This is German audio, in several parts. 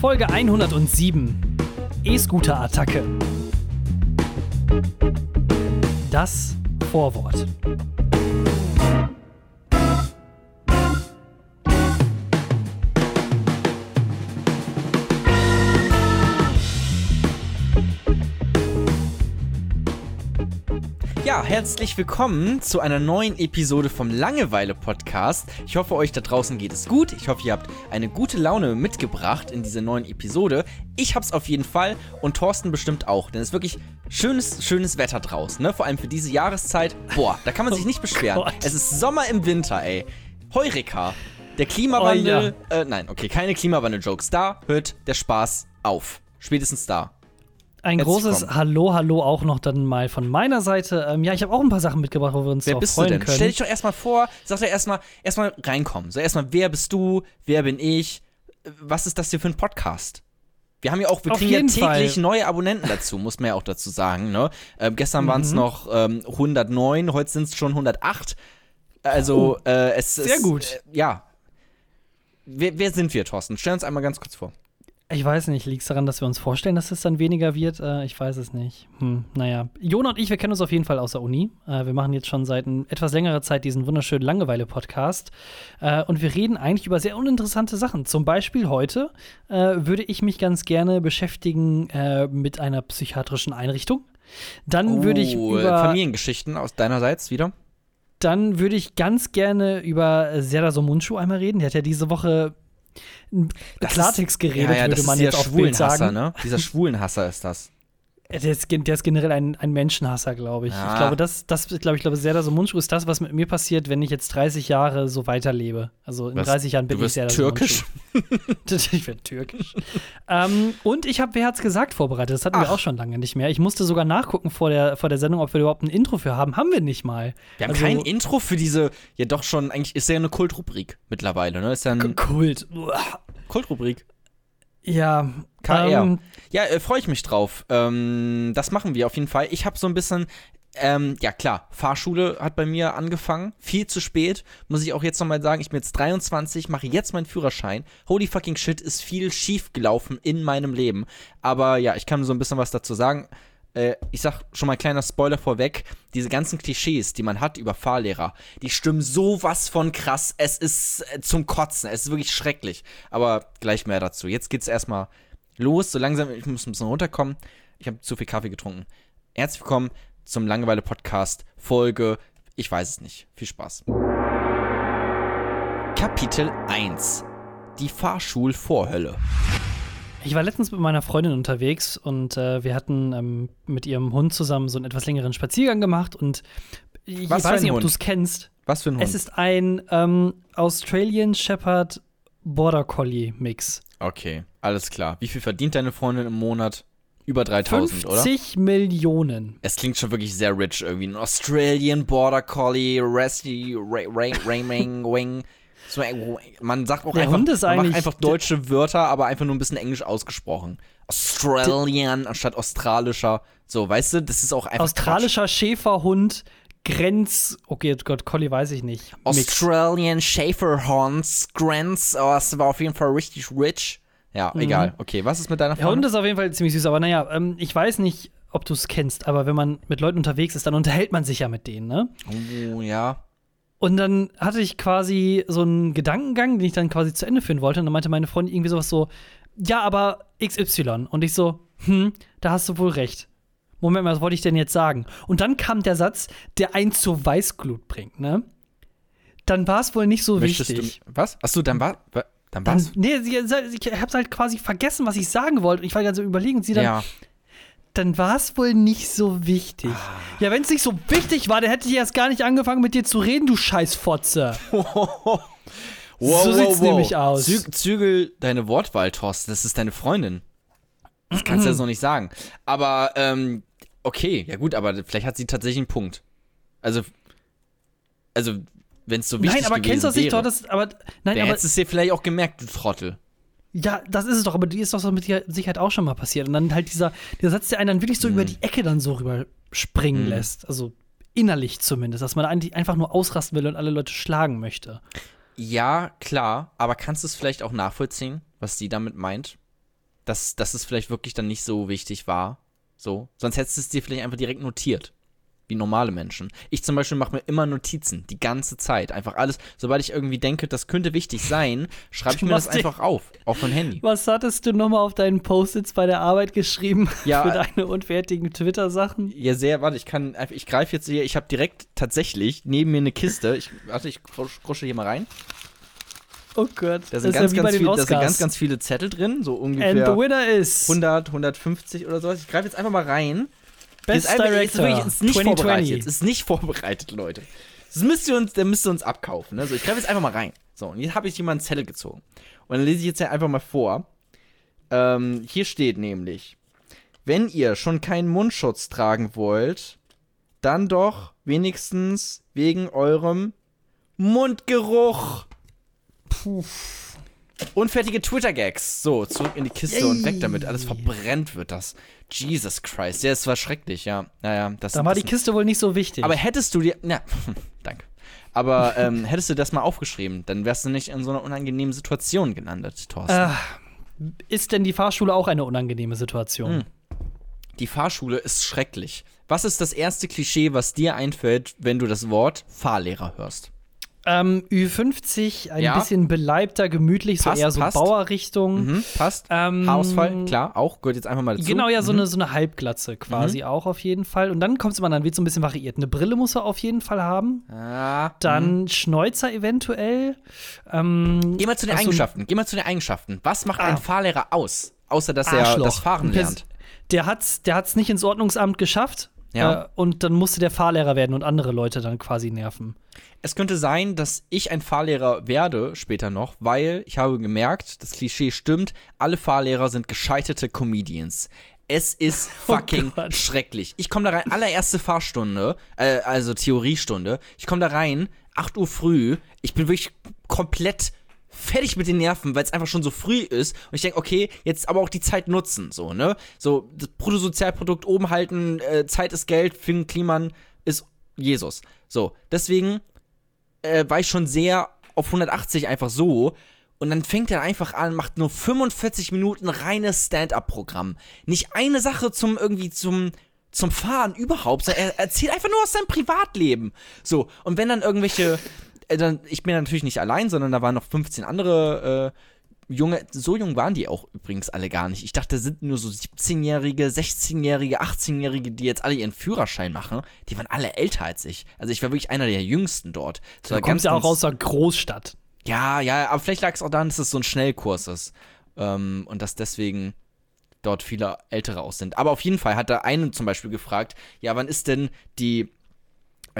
Folge 107. E-Scooter-Attacke. Das Vorwort. Ja, herzlich willkommen zu einer neuen Episode vom Langeweile Podcast. Ich hoffe, euch da draußen geht es gut. Ich hoffe, ihr habt eine gute Laune mitgebracht in diese neuen Episode. Ich hab's auf jeden Fall und Thorsten bestimmt auch, denn es ist wirklich schönes, schönes Wetter draußen, ne? Vor allem für diese Jahreszeit. Boah, da kann man sich nicht beschweren. Gott. es ist Sommer im Winter, ey. Heureka. Der Klimawandel. Oh äh, nein, okay, keine Klimawandel-Jokes. Da hört der Spaß auf. Spätestens da. Ein Herzlich großes. Hallo, Hallo auch noch dann mal von meiner Seite. Ähm, ja, ich habe auch ein paar Sachen mitgebracht, wo wir uns Wer drauf bist du freuen denn? können. Stell dich doch erstmal vor, sag doch erstmal erstmal reinkommen. So erstmal, wer bist du? Wer bin ich? Was ist das hier für ein Podcast? Wir haben ja auch, wir Auf kriegen ja täglich Fall. neue Abonnenten dazu, muss man ja auch dazu sagen. Ne? Ähm, gestern waren es Mhm. noch ähm, 109, heute sind es schon 108. Also, äh, es Oh, sehr ist. gut. Äh, ja. Wer, wer sind wir, Thorsten? Stell uns einmal ganz kurz vor. Ich weiß nicht, liegt es daran, dass wir uns vorstellen, dass es dann weniger wird? Äh, ich weiß es nicht. Hm, naja. Jona und ich, wir kennen uns auf jeden Fall aus der Uni. Äh, wir machen jetzt schon seit ein, etwas längerer Zeit diesen wunderschönen Langeweile-Podcast. Äh, und wir reden eigentlich über sehr uninteressante Sachen. Zum Beispiel heute äh, würde ich mich ganz gerne beschäftigen äh, mit einer psychiatrischen Einrichtung. Dann würde ich Oh, über. Familiengeschichten aus deinerseits wieder. Dann würde ich ganz gerne über Sera Somuncu einmal reden. Der hat ja diese Woche Klartext geredet, ja, ja, würde man ist jetzt auf Bild sagen. ne? Dieser Schwulenhasser ist das. Der ist, der ist generell ein, ein Menschenhasser, glaube ich. Ah. Ich glaube, das, das glaube ich, glaube, Serdar Somuncu ist das, was mit mir passiert, wenn ich jetzt 30 Jahre so weiterlebe. Also in Was? 30 Jahren bin Du ich wirst Serdar türkisch? Ich werde türkisch. ähm, und ich habe Wer hat's gesagt vorbereitet. Das hatten wir Ach. auch schon lange nicht mehr. Ich musste sogar nachgucken vor der, vor der Sendung, ob wir überhaupt ein Intro für haben. Haben wir nicht mal. Wir haben Also- kein Intro für diese, ja doch schon, eigentlich ist ja eine Kultrubrik mittlerweile, ne? Ist ja eine Kult. Kultrubrik. Ja. KR. Ähm, Ja, äh, freue ich mich drauf. Ähm, das machen wir auf jeden Fall. Ich habe so ein bisschen, ähm, ja klar, Fahrschule hat bei mir angefangen. Viel zu spät, muss ich auch jetzt nochmal sagen. Ich bin jetzt 23, mache jetzt meinen Führerschein. Holy fucking shit, ist viel schief gelaufen in meinem Leben. Aber ja, ich kann so ein bisschen was dazu sagen. Äh, ich sag schon mal ein kleiner Spoiler vorweg. Diese ganzen Klischees, die man hat über Fahrlehrer, die stimmen sowas von krass. Es ist äh, zum Kotzen. Es ist wirklich schrecklich. Aber gleich mehr dazu. Jetzt geht's erstmal los. So langsam, ich muss ein bisschen runterkommen. Ich habe zu viel Kaffee getrunken. Herzlich willkommen zum Langeweile-Podcast, Folge, ich weiß es nicht. Viel Spaß. Kapitel 1. Die Fahrschulvorhölle. Ich war letztens mit meiner Freundin unterwegs und äh, wir hatten ähm, mit ihrem Hund zusammen so einen etwas längeren Spaziergang gemacht und ich Was weiß nicht, ob du es kennst. Was für ein Hund? Es ist ein ähm, Australian Shepherd Border Collie Mix. okay, alles klar. Wie viel verdient deine Freundin im Monat? Über 3000, oder? 50 Millionen. Es klingt schon wirklich sehr rich irgendwie. Ein Australian Border Collie, Resty, Rayming, Wing. So, Man sagt auch Der einfach, Hund ist man macht eigentlich- einfach deutsche Wörter, aber einfach nur ein bisschen englisch ausgesprochen. Australian anstatt australischer. So, weißt du, das ist auch einfach Australischer Schäferhund, Grenz. Okay, Gott, Collie weiß ich nicht. Quatsch. Australian Schäferhunds, Grants, oh, das war auf jeden Fall richtig rich. Ja, egal. Okay, was ist mit deiner Der Hund ist auf jeden Fall ziemlich süß, aber naja, ähm, ich weiß nicht, ob du es kennst, aber wenn man mit Leuten unterwegs ist, dann unterhält man sich ja mit denen, ne? Oh, ja. Und dann hatte ich quasi so einen Gedankengang, den ich dann quasi zu Ende führen wollte. Und dann meinte meine Freundin irgendwie sowas so, ja, aber XY. Und ich so, hm, da hast du wohl recht. Moment mal, was wollte ich denn jetzt sagen? Und dann kam der Satz, der eins zur Weißglut bringt, ne? Dann war es wohl nicht so Möchtest wichtig. du. Was? Achso, dann war. wa- Dann Dann, war's? nee, sie- ich hab's halt quasi vergessen, was ich sagen wollte. Und ich war ganz so überlegen und sie dann, Ja. Dann war es wohl nicht so wichtig. Ah. Ja, wenn es nicht so wichtig war, dann hätte ich erst gar nicht angefangen mit dir zu reden, du Scheißfotze. Wow, So sieht's nämlich aus. Zü zügel deine Wortwahl, Thorsten. Das ist deine Freundin. Das kannst du ja so nicht sagen. Aber, ähm, okay, ja gut, aber vielleicht hat sie tatsächlich einen Punkt. Also, also, wenn es so wichtig Nein, aber kennst du das nicht? Das, aber, nein, aber, hättest es dir vielleicht auch gemerkt, du Trottel. Ja, das ist es doch, aber die ist doch so mit Sicherheit auch schon mal passiert. Und dann halt dieser, dieser Satz, der einen dann wirklich so über die Ecke dann so rüber springen Mhm. lässt. Also innerlich zumindest, dass man eigentlich einfach nur ausrasten will und alle Leute schlagen möchte. Ja, klar, aber kannst du es vielleicht auch nachvollziehen, was sie damit meint? dass, dass es vielleicht wirklich dann nicht so wichtig war. So. Sonst hättest du es dir vielleicht einfach direkt notiert. Wie normale Menschen. Ich zum Beispiel mache mir immer Notizen, die ganze Zeit. Einfach alles, sobald ich irgendwie denke, das könnte wichtig sein, schreibe ich mir das einfach auf. Auf mein Handy. Was hattest du nochmal auf deinen Post-its bei der Arbeit geschrieben Ja, für deine unfertigen Twitter-Sachen? Ja, sehr, warte, ich kann ich greife jetzt hier, ich habe direkt tatsächlich neben mir eine Kiste. Ich, warte, ich krusche hier mal rein. Oh Gott, Da sind, ganz, ja ganz viel, da sind ganz, ganz viele Zettel drin, so And the ungefähr winner is 100, 150 oder sowas. Ich greife jetzt einfach mal rein. Best einfach- jetzt Director wirklich, ist nicht 2020. vorbereitet. Jetzt ist nicht vorbereitet, Leute. Das müsst ihr uns, der müsst ihr uns abkaufen. Ne? So, ich greife jetzt einfach mal rein. So, und jetzt habe ich jemanden Zettel gezogen. Und dann lese ich jetzt ja einfach mal vor. Ähm, hier steht nämlich, wenn ihr schon keinen Mundschutz tragen wollt, dann doch wenigstens wegen eurem Mundgeruch. Puh. Unfertige Twitter-Gags. So, zurück in die Kiste und weg damit. Alles verbrennt wird das. Jesus Christ. Ja, es war schrecklich, ja. Naja, das Da war die Kiste wohl nicht so wichtig. Aber hättest du dir. Na, danke. Aber ähm, hättest du das mal aufgeschrieben, dann wärst du nicht in so einer unangenehmen Situation gelandet, Thorsten. äh, ist denn die Fahrschule auch eine unangenehme Situation? Hm. Die Fahrschule ist schrecklich. Was ist das erste Klischee, was dir einfällt, wenn du das Wort Fahrlehrer hörst? Ähm, Ü50, ein Ja. bisschen beleibter, gemütlich, Passt, so eher so passt. Bauerrichtung. Mhm, passt. Ähm, Haarausfall, klar, auch, gehört jetzt einfach mal dazu. Genau, ja, so, Mhm. eine, so eine Halbglatze quasi auch auf jeden Fall. Und dann kommt es immer, dann wird so ein bisschen variiert. Eine Brille muss er auf jeden Fall haben. Ah, Dann Schnäuzer eventuell. Ähm, Geh mal zu den ach so, Eigenschaften. Geh mal zu den Eigenschaften. Was macht ein Ah. Fahrlehrer aus? Außer, dass er Arschloch. das Fahren Ein lernt. Der hat's, der hat's nicht ins Ordnungsamt geschafft. Ja. Äh, und dann musste der Fahrlehrer werden und andere Leute dann quasi nerven. Es könnte sein, dass ich ein Fahrlehrer werde später noch, weil ich habe gemerkt, das Klischee stimmt, alle Fahrlehrer sind gescheiterte Comedians. Es ist Oh fucking Gott. schrecklich. Ich komme da rein, allererste Fahrstunde, äh, also Theoriestunde. Ich komme da rein, 8 Uhr früh. Ich bin wirklich komplett fertig mit den Nerven, weil es einfach schon so früh ist. Und ich denke, okay, jetzt aber auch die Zeit nutzen, so, ne? So, das Bruttosozialprodukt oben halten, äh, Zeit ist Geld, Finn Kliman ist Jesus. So, deswegen äh, war ich schon sehr auf 180 einfach so. Und dann fängt er einfach an, macht nur 45 Minuten reines Stand-up-Programm. Nicht eine Sache zum irgendwie zum zum Fahren überhaupt. Er erzählt einfach nur aus seinem Privatleben. So und wenn dann irgendwelche, dann ich bin natürlich nicht allein, sondern da waren noch 15 andere äh, junge. So jung waren die auch übrigens alle gar nicht. Ich dachte, das sind nur so 17-jährige, 16-jährige, 18-jährige, die jetzt alle ihren Führerschein machen. Die waren alle älter als ich. Also ich war wirklich einer der jüngsten dort. Das Du kommst ja auch aus der Großstadt. ja, ja, aber vielleicht lag es auch daran, dass es so ein Schnellkurs ist. Ähm, und dass deswegen dort viele Ältere aus sind. Aber auf jeden Fall hat da einen zum Beispiel gefragt, ja, wann ist denn die,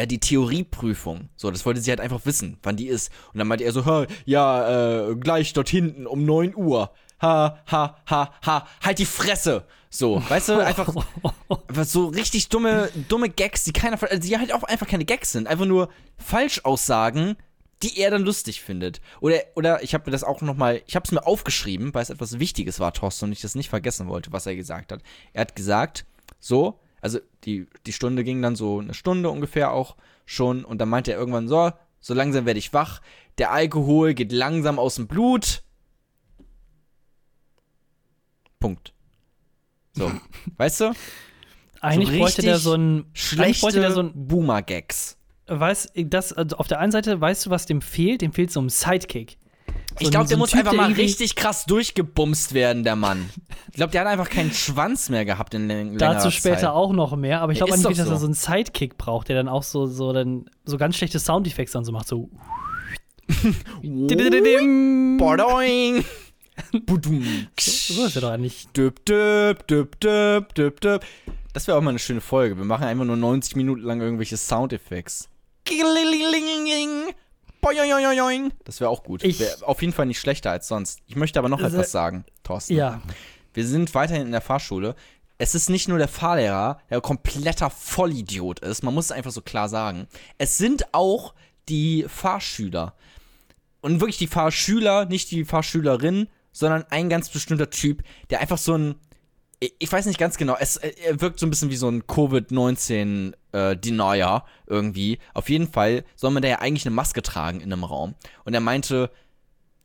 die Theorieprüfung? So, das wollte sie halt einfach wissen, wann die ist. Und dann meinte er so, "Ha, ja, äh, gleich dort hinten um 9 Uhr. Ha, ha, ha, ha, halt die Fresse. So, weißt du, einfach, einfach so richtig dumme, dumme Gags, die keiner, also die halt auch einfach keine Gags sind, einfach nur Falschaussagen, die er dann lustig findet. Oder, oder ich habe mir das auch noch mal, ich habe es mir aufgeschrieben, weil es etwas Wichtiges war, Thorsten, und ich das nicht vergessen wollte, was er gesagt hat. Er hat gesagt, so, also die, die Stunde ging dann so eine Stunde ungefähr auch schon, und dann meinte er irgendwann so, so langsam werde ich wach, der Alkohol geht langsam aus dem Blut. Punkt. So, weißt du? Eigentlich So bräuchte der so ein. Eigentlich bräuchte der Schlechte so ein. Boomer-Gags. Weiß, das, also auf der einen Seite weißt du, was dem fehlt? Dem fehlt so ein Sidekick. So Ich glaube, so der muss Typ, einfach der mal richtig krass durchgebumst werden, der Mann. Ich glaube, der hat einfach keinen Schwanz mehr gehabt in läng- längerer Dazu später Zeit. auch noch mehr, aber ich glaube eigentlich, dass er so. so einen Sidekick braucht, der dann auch so, so, dann, so ganz schlechte Soundeffekte dann so macht. So. Bordoing. Budum. So ist er doch eigentlich. Düb, düb, düb, düb, düb, düb. Das wäre auch mal eine schöne Folge. Wir machen einfach nur 90 Minuten lang irgendwelche Soundeffekts. Boing. Das wäre auch gut. Ich- Wär auf jeden Fall nicht schlechter als sonst. Ich möchte aber noch Also- etwas sagen, Thorsten. Ja. Wir sind weiterhin in der Fahrschule. Es ist nicht nur der Fahrlehrer, der kompletter Vollidiot ist. Man muss es einfach so klar sagen. Es sind auch die Fahrschüler. Und wirklich die Fahrschüler, nicht die Fahrschülerin, sondern ein ganz bestimmter Typ, der einfach so ein. Ich- weiß nicht ganz genau, es, er wirkt so ein bisschen wie so ein Covid-19-Denier irgendwie. Auf jeden Fall soll man da ja eigentlich eine Maske tragen in einem Raum. Und er meinte,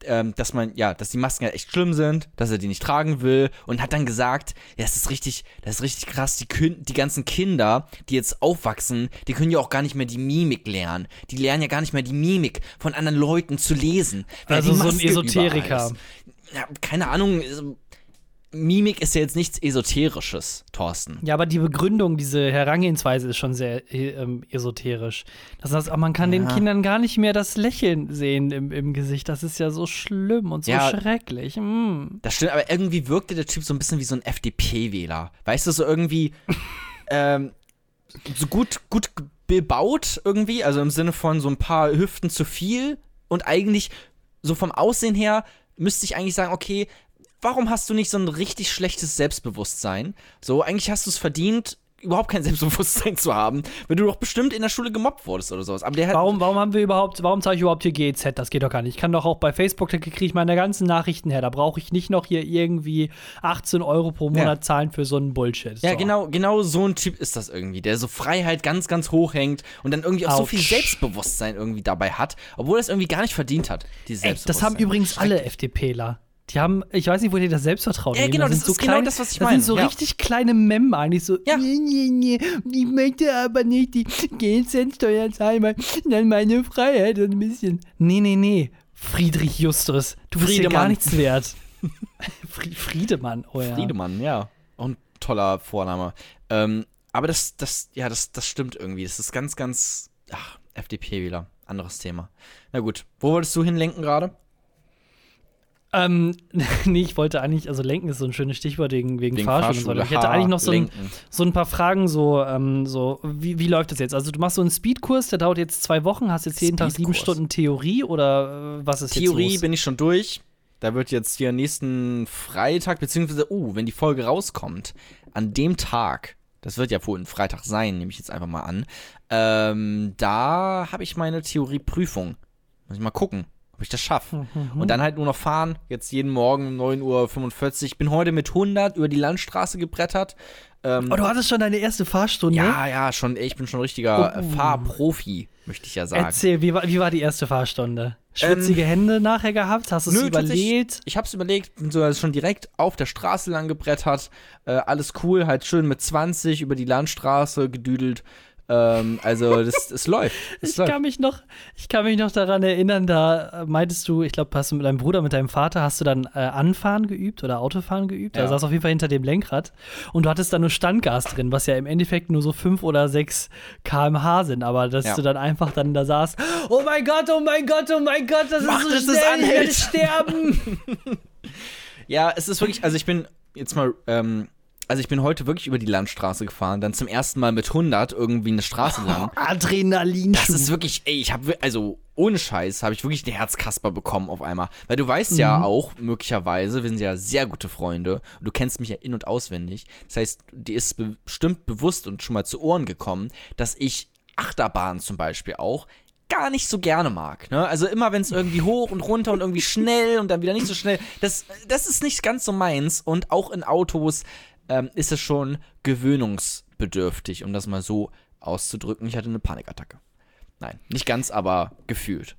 ähm, dass man, ja, dass die Masken ja echt schlimm sind, dass er die nicht tragen will und hat dann gesagt, ja, das ist richtig, das ist richtig krass, die, die ganzen Kinder, die jetzt aufwachsen, die können ja auch gar nicht mehr die Mimik lernen. Die lernen ja gar nicht mehr die Mimik von anderen Leuten zu lesen. Also so ein Esoteriker. Ja, keine Ahnung, Mimik ist ja jetzt nichts Esoterisches, Thorsten. Ja, aber die Begründung, diese Herangehensweise ist schon sehr ähm, esoterisch. Das heißt, man kann ja. den Kindern gar nicht mehr das Lächeln sehen im, im Gesicht. Das ist ja so schlimm und so ja, schrecklich. Mm. Das stimmt, aber irgendwie wirkte der Typ so ein bisschen wie so ein FDP-Wähler. Weißt du, so irgendwie ähm, so gut, gut bebaut irgendwie, also im Sinne von so ein paar Hüften zu viel und eigentlich so vom Aussehen her müsste ich eigentlich sagen, okay, warum hast du nicht so ein richtig schlechtes Selbstbewusstsein? So, eigentlich hast du es verdient, überhaupt kein Selbstbewusstsein zu haben, wenn du doch bestimmt in der Schule gemobbt wurdest oder sowas. Aber der warum, warum haben wir überhaupt, warum zeige ich überhaupt hier GEZ? Das geht doch gar nicht. Ich kann doch auch bei Facebook, da kriege ich meine ganzen Nachrichten her. Da brauche ich nicht noch hier irgendwie 18 Euro pro Monat ja. zahlen für so einen Bullshit. Ja, genau, genau so ein Typ ist das irgendwie, der so Freiheit ganz, ganz hoch hängt und dann irgendwie auch Ouch. so viel Selbstbewusstsein irgendwie dabei hat, obwohl er es irgendwie gar nicht verdient hat, dieses Ey, Das haben übrigens alle FDPler. Die haben, ich weiß nicht, wo die das Selbstvertrauen Ja, genau, das, das ist so genau das, was ich meine. Das sind so ja. richtig kleine Mem eigentlich so, ja. nee, nee, nee, ich möchte aber nicht die GZ-Steuer zahlen, dann meine Freiheit ein bisschen. Nee, nee, nee. Friedrich Justus, du bist hier gar nichts wert. Friedemann, oh ja. Friedemann, ja. Ein toller Vorname. Ähm, aber das, das, ja, das, das stimmt irgendwie. Das ist ganz, ganz, ach, FDP-Wähler. Anderes Thema. Na gut, wo wolltest du hinlenken gerade? Ähm, nee, ich wollte eigentlich, also lenken ist so ein schönes Stichwort wegen, wegen, wegen Fahrschule. Fahrschule. Ich hätte eigentlich noch so ein, so ein paar Fragen, so, ähm, so wie, wie läuft das jetzt? Also du machst so einen Speedkurs, der dauert jetzt zwei Wochen, hast jetzt jeden Tag sieben Stunden Theorie oder äh, was ist Theorie jetzt Theorie bin ich schon durch. Da wird jetzt hier nächsten Freitag, beziehungsweise, oh, wenn die Folge rauskommt, an dem Tag, das wird ja wohl ein Freitag sein, nehme ich jetzt einfach mal an, ähm, da habe ich meine Theorieprüfung. Muss ich mal gucken ob ich das schaffe. Mhm. Und dann halt nur noch fahren, jetzt jeden Morgen um 9.45 Uhr. Ich bin heute mit 100 über die Landstraße gebrettert. Ähm, oh, du hattest schon deine erste Fahrstunde? Ja, ja, schon. Ich bin schon richtiger oh. Fahrprofi, möchte ich ja sagen. Erzähl, wie war, wie war die erste Fahrstunde? Schwitzige ähm, Hände nachher gehabt? Hast du es überlegt? Ich habe es überlegt, bin so schon direkt auf der Straße lang gebrettert. Äh, alles cool, halt schön mit 20 über die Landstraße gedüdelt. Ähm, also das, das läuft. Das ich, läuft. Kann mich noch, ich kann mich noch daran erinnern, da meintest du, ich glaube, hast du mit deinem Bruder, mit deinem Vater, hast du dann äh, Anfahren geübt oder Autofahren geübt. Ja. Er saß auf jeden Fall hinter dem Lenkrad und du hattest da nur Standgas drin, was ja im Endeffekt nur so 5 oder 6 km/h sind, aber dass ja. du dann einfach dann da saßt, oh mein Gott, oh mein Gott, oh mein Gott, das Mach, ist so schnell, ich werde sterben. ja, es ist wirklich, also ich bin jetzt mal ähm, also ich bin heute wirklich über die Landstraße gefahren, dann zum ersten Mal mit 100 irgendwie eine Straße lang. Oh, Adrenalin. Das ist wirklich, ey, ich habe also ohne Scheiß habe ich wirklich den Herzkasper bekommen auf einmal, weil du weißt mhm. ja auch möglicherweise, wir sind ja sehr gute Freunde und du kennst mich ja in und auswendig. Das heißt, dir ist bestimmt bewusst und schon mal zu Ohren gekommen, dass ich Achterbahn zum Beispiel auch gar nicht so gerne mag. Ne? Also immer, wenn es irgendwie hoch und runter und irgendwie schnell und dann wieder nicht so schnell, das, das ist nicht ganz so meins. Und auch in Autos ähm, ist es schon gewöhnungsbedürftig, um das mal so auszudrücken. Ich hatte eine Panikattacke. Nein, nicht ganz, aber gefühlt.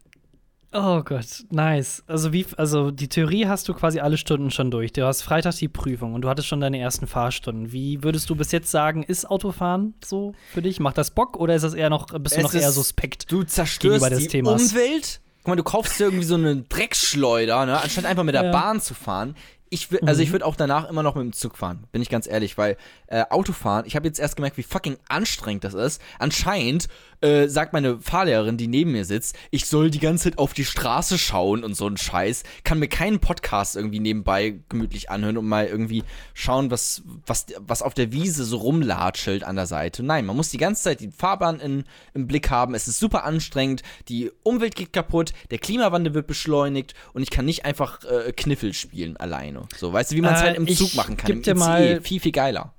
Oh Gott, nice. Also wie, also die Theorie hast du quasi alle Stunden schon durch. Du hast Freitag die Prüfung und du hattest schon deine ersten Fahrstunden. Wie würdest du bis jetzt sagen, ist Autofahren so für dich? Macht das Bock oder ist das eher noch, bist du es noch eher suspekt? Du zerstörst die Themas? Umwelt. Guck mal, du kaufst dir irgendwie so eine Dreckschleuder, ne? anstatt einfach mit der ja. Bahn zu fahren ich also ich mhm. würde auch danach immer noch mit dem Zug fahren, bin ich ganz ehrlich, weil äh, Autofahren, ich habe jetzt erst gemerkt, wie fucking anstrengend das ist. Anscheinend äh, sagt meine Fahrlehrerin, die neben mir sitzt, ich soll die ganze Zeit auf die Straße schauen und so ein Scheiß. Kann mir keinen Podcast irgendwie nebenbei gemütlich anhören und mal irgendwie schauen, was, was, was auf der Wiese so rumlatschelt an der Seite. Nein, man muss die ganze Zeit die Fahrbahn in, im Blick haben. Es ist super anstrengend, die Umwelt geht kaputt, der Klimawandel wird beschleunigt und ich kann nicht einfach äh, Kniffel spielen alleine. So, weißt du, wie man es äh, halt im Zug machen kann. Im ICE, mal, viel, viel geiler.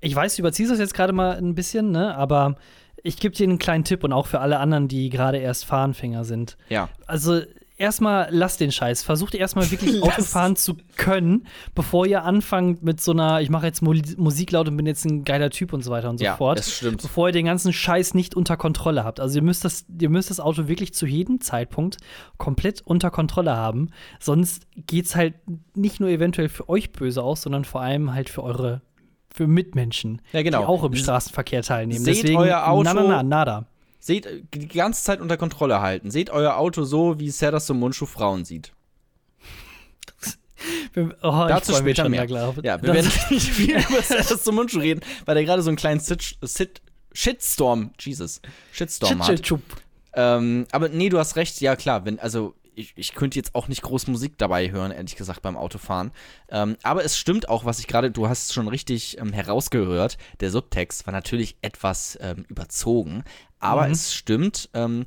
Ich weiß, du überziehst das jetzt gerade mal ein bisschen, ne? Aber ich gebe dir einen kleinen Tipp und auch für alle anderen, die gerade erst Fahranfänger sind. Ja. Also erstmal lasst den Scheiß. Versucht erstmal wirklich Autofahren zu können, bevor ihr anfangt mit so einer, ich mache jetzt Mu Musik laut und bin jetzt ein geiler Typ und so weiter und so Ja, fort. das stimmt. Bevor ihr den ganzen Scheiß nicht unter Kontrolle habt. Also ihr müsst das, ihr müsst das Auto wirklich zu jedem Zeitpunkt komplett unter Kontrolle haben. Sonst geht's halt nicht nur eventuell für euch böse aus, sondern vor allem halt für eure für Mitmenschen, Ja, genau. die auch im Straßenverkehr teilnehmen. Seht Deswegen, euer Auto- na, na, na, nada. Seht, die ganze Zeit unter Kontrolle halten. Seht euer Auto so, wie Serdar Mundschuh Frauen sieht. Oh, Dazu später schon, mehr. ja, wir Das- werden nicht viel über Serdar Mundschuh reden, weil er gerade so einen kleinen Sit Sit Shitstorm, Jesus, Shitstorm hat. Tschitschitschub. Ähm, aber nee, du hast recht, ja klar, wenn, also ich, ich könnte jetzt auch nicht groß Musik dabei hören, ehrlich gesagt, beim Autofahren. Ähm, aber es stimmt auch, was ich gerade, du hast es schon richtig ähm, herausgehört, der Subtext war natürlich etwas ähm, überzogen, aber Mhm. es stimmt, ähm,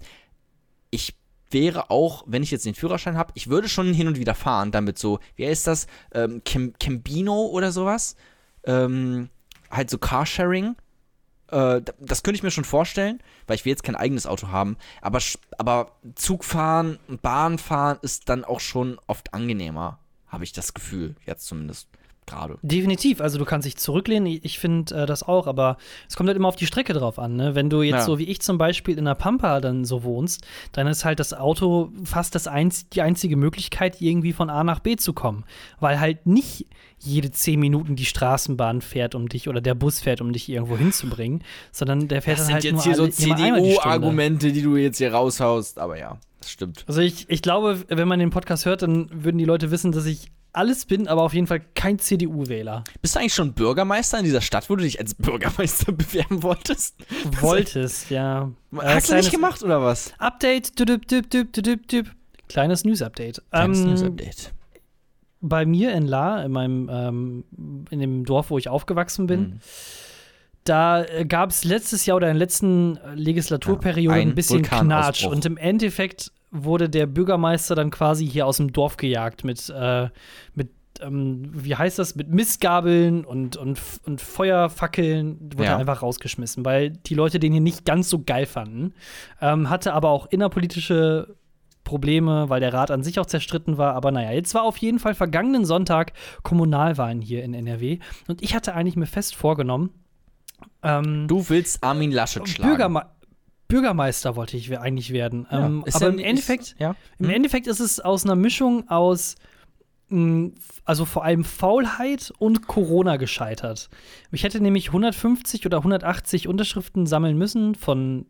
ich wäre auch, wenn ich jetzt den Führerschein habe, ich würde schon hin und wieder fahren, damit so, wie heißt das, ähm, Cam Cambino oder sowas, ähm, halt so Carsharing, äh, das könnte ich mir schon vorstellen, weil ich will jetzt kein eigenes Auto haben. Aber, aber Zugfahren und Bahnfahren ist dann auch schon oft angenehmer, habe ich das Gefühl. Jetzt zumindest gerade. Definitiv, also du kannst dich zurücklehnen, ich, finde äh, das auch, aber es kommt halt immer auf die Strecke drauf an. Ne? Wenn du jetzt Ja. so wie ich zum Beispiel in der Pampa dann so wohnst, dann ist halt das Auto fast das einz die einzige Möglichkeit, irgendwie von A nach B zu kommen. Weil halt nicht jede zehn Minuten die Straßenbahn fährt, um dich oder der Bus fährt, um dich irgendwo hinzubringen, sondern der fährt dann halt nur alle, immer einmal die die du jetzt hier raushaust. Aber ja, das stimmt. Also ich, ich glaube, wenn man den Podcast hört, dann würden die Leute wissen, dass ich alles bin, aber auf jeden Fall kein CDU-Wähler. Bist du eigentlich schon Bürgermeister in dieser Stadt, wo du dich als Bürgermeister bewerben wolltest? Wolltest, ja. Äh, Hast du kleines nicht gemacht oder was? Update, düdüp, düdüp, düdüp, düdüp, düdüp. kleines News-Update. Kleines Ähm, News-Update. Bei mir in La, in meinem, ähm, in dem Dorf, wo ich aufgewachsen bin, Mhm. da äh, gab es letztes Jahr oder in der letzten äh, Legislaturperiode Ja, ein bisschen Knatsch. Und im Endeffekt wurde der Bürgermeister dann quasi hier aus dem Dorf gejagt mit, äh, mit ähm, wie heißt das, mit Missgabeln und, und, und Feuerfackeln wurde Ja. einfach rausgeschmissen, weil die Leute den hier nicht ganz so geil fanden. Ähm, hatte aber auch innerpolitische Probleme, weil der Rat an sich auch zerstritten war. Aber naja, jetzt war auf jeden Fall vergangenen Sonntag Kommunalwahlen hier in NRW. Und ich hatte eigentlich mir fest vorgenommen, ähm, Du willst Armin Laschet schlagen. Bürgerme Bürgermeister wollte ich eigentlich werden. Ja. Ähm, Ist aber im ist- Endeffekt, ja. im Hm? Endeffekt ist es aus einer Mischung aus mh, also vor allem Faulheit und Corona gescheitert. Ich hätte nämlich 150 oder 180 Unterschriften sammeln müssen von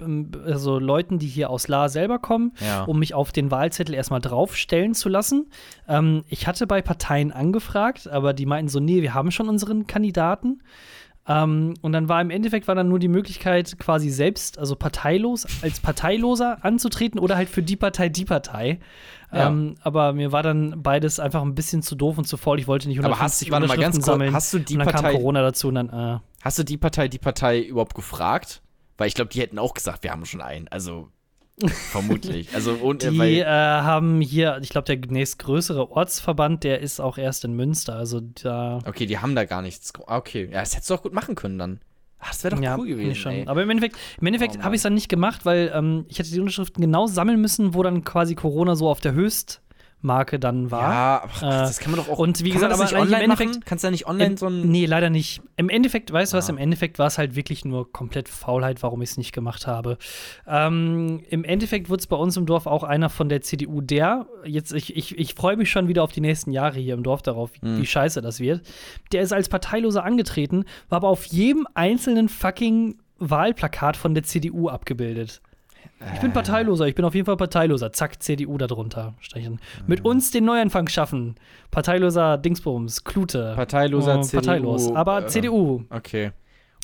ähm, also Leuten, die hier aus La selber kommen, Ja. um mich auf den Wahlzettel erstmal draufstellen zu lassen. Ähm, ich hatte bei Parteien angefragt, aber die meinten so, nee, wir haben schon unseren Kandidaten. Ähm, und dann war im Endeffekt war dann nur die Möglichkeit, quasi selbst, also parteilos, als Parteiloser anzutreten oder halt für die Partei die Partei. Ja. Ähm, aber mir war dann beides einfach ein bisschen zu doof und zu faul. Ich wollte nicht Aber 150 hast- warte mal, ganz kurz, sammeln. hast du die und dann Partei- kam Corona dazu und dann, äh, Hast du die Partei, die Partei überhaupt gefragt? Weil ich glaube, die hätten auch gesagt, wir haben schon einen. Also vermutlich. Also und Die weil, äh, haben hier, ich glaube, der nächstgrößere Ortsverband, der ist auch erst in Münster. Also da. okay, die haben da gar nichts. Okay, ja, das hättest du doch gut machen können dann. Ach, das wäre doch ja, cool gewesen. schon. Aber im Endeffekt, im Endeffekt Oh habe ich es dann nicht gemacht, weil ähm, ich hätte die Unterschriften genau sammeln müssen, wo dann quasi Corona so auf der Höchstmarke dann war. Ja, ach, Äh, das kann man doch auch. und wie gesagt, aber eigentlich im online machen? Endeffekt- Kannst du da nicht online Im, so ein. nee, leider nicht. Im Endeffekt, weißt du was, Ah. im Endeffekt war es halt wirklich nur komplett Faulheit, warum ich es nicht gemacht habe. Ähm, Im Endeffekt wird es bei uns im Dorf auch einer von der CDU, der, jetzt, ich, ich, ich freue mich schon wieder auf die nächsten Jahre hier im Dorf darauf, wie, Mhm. wie scheiße das wird. Der ist als Parteiloser angetreten, war aber auf jedem einzelnen fucking Wahlplakat von der CDU abgebildet. Ich bin Parteiloser, ich bin auf jeden Fall Parteiloser. Zack, CDU darunter. Stechen. Mit uns den Neuanfang schaffen. Parteiloser Dingsbums, Klute. Parteiloser Oh, CDU. Parteilos. Aber äh, CDU. Okay.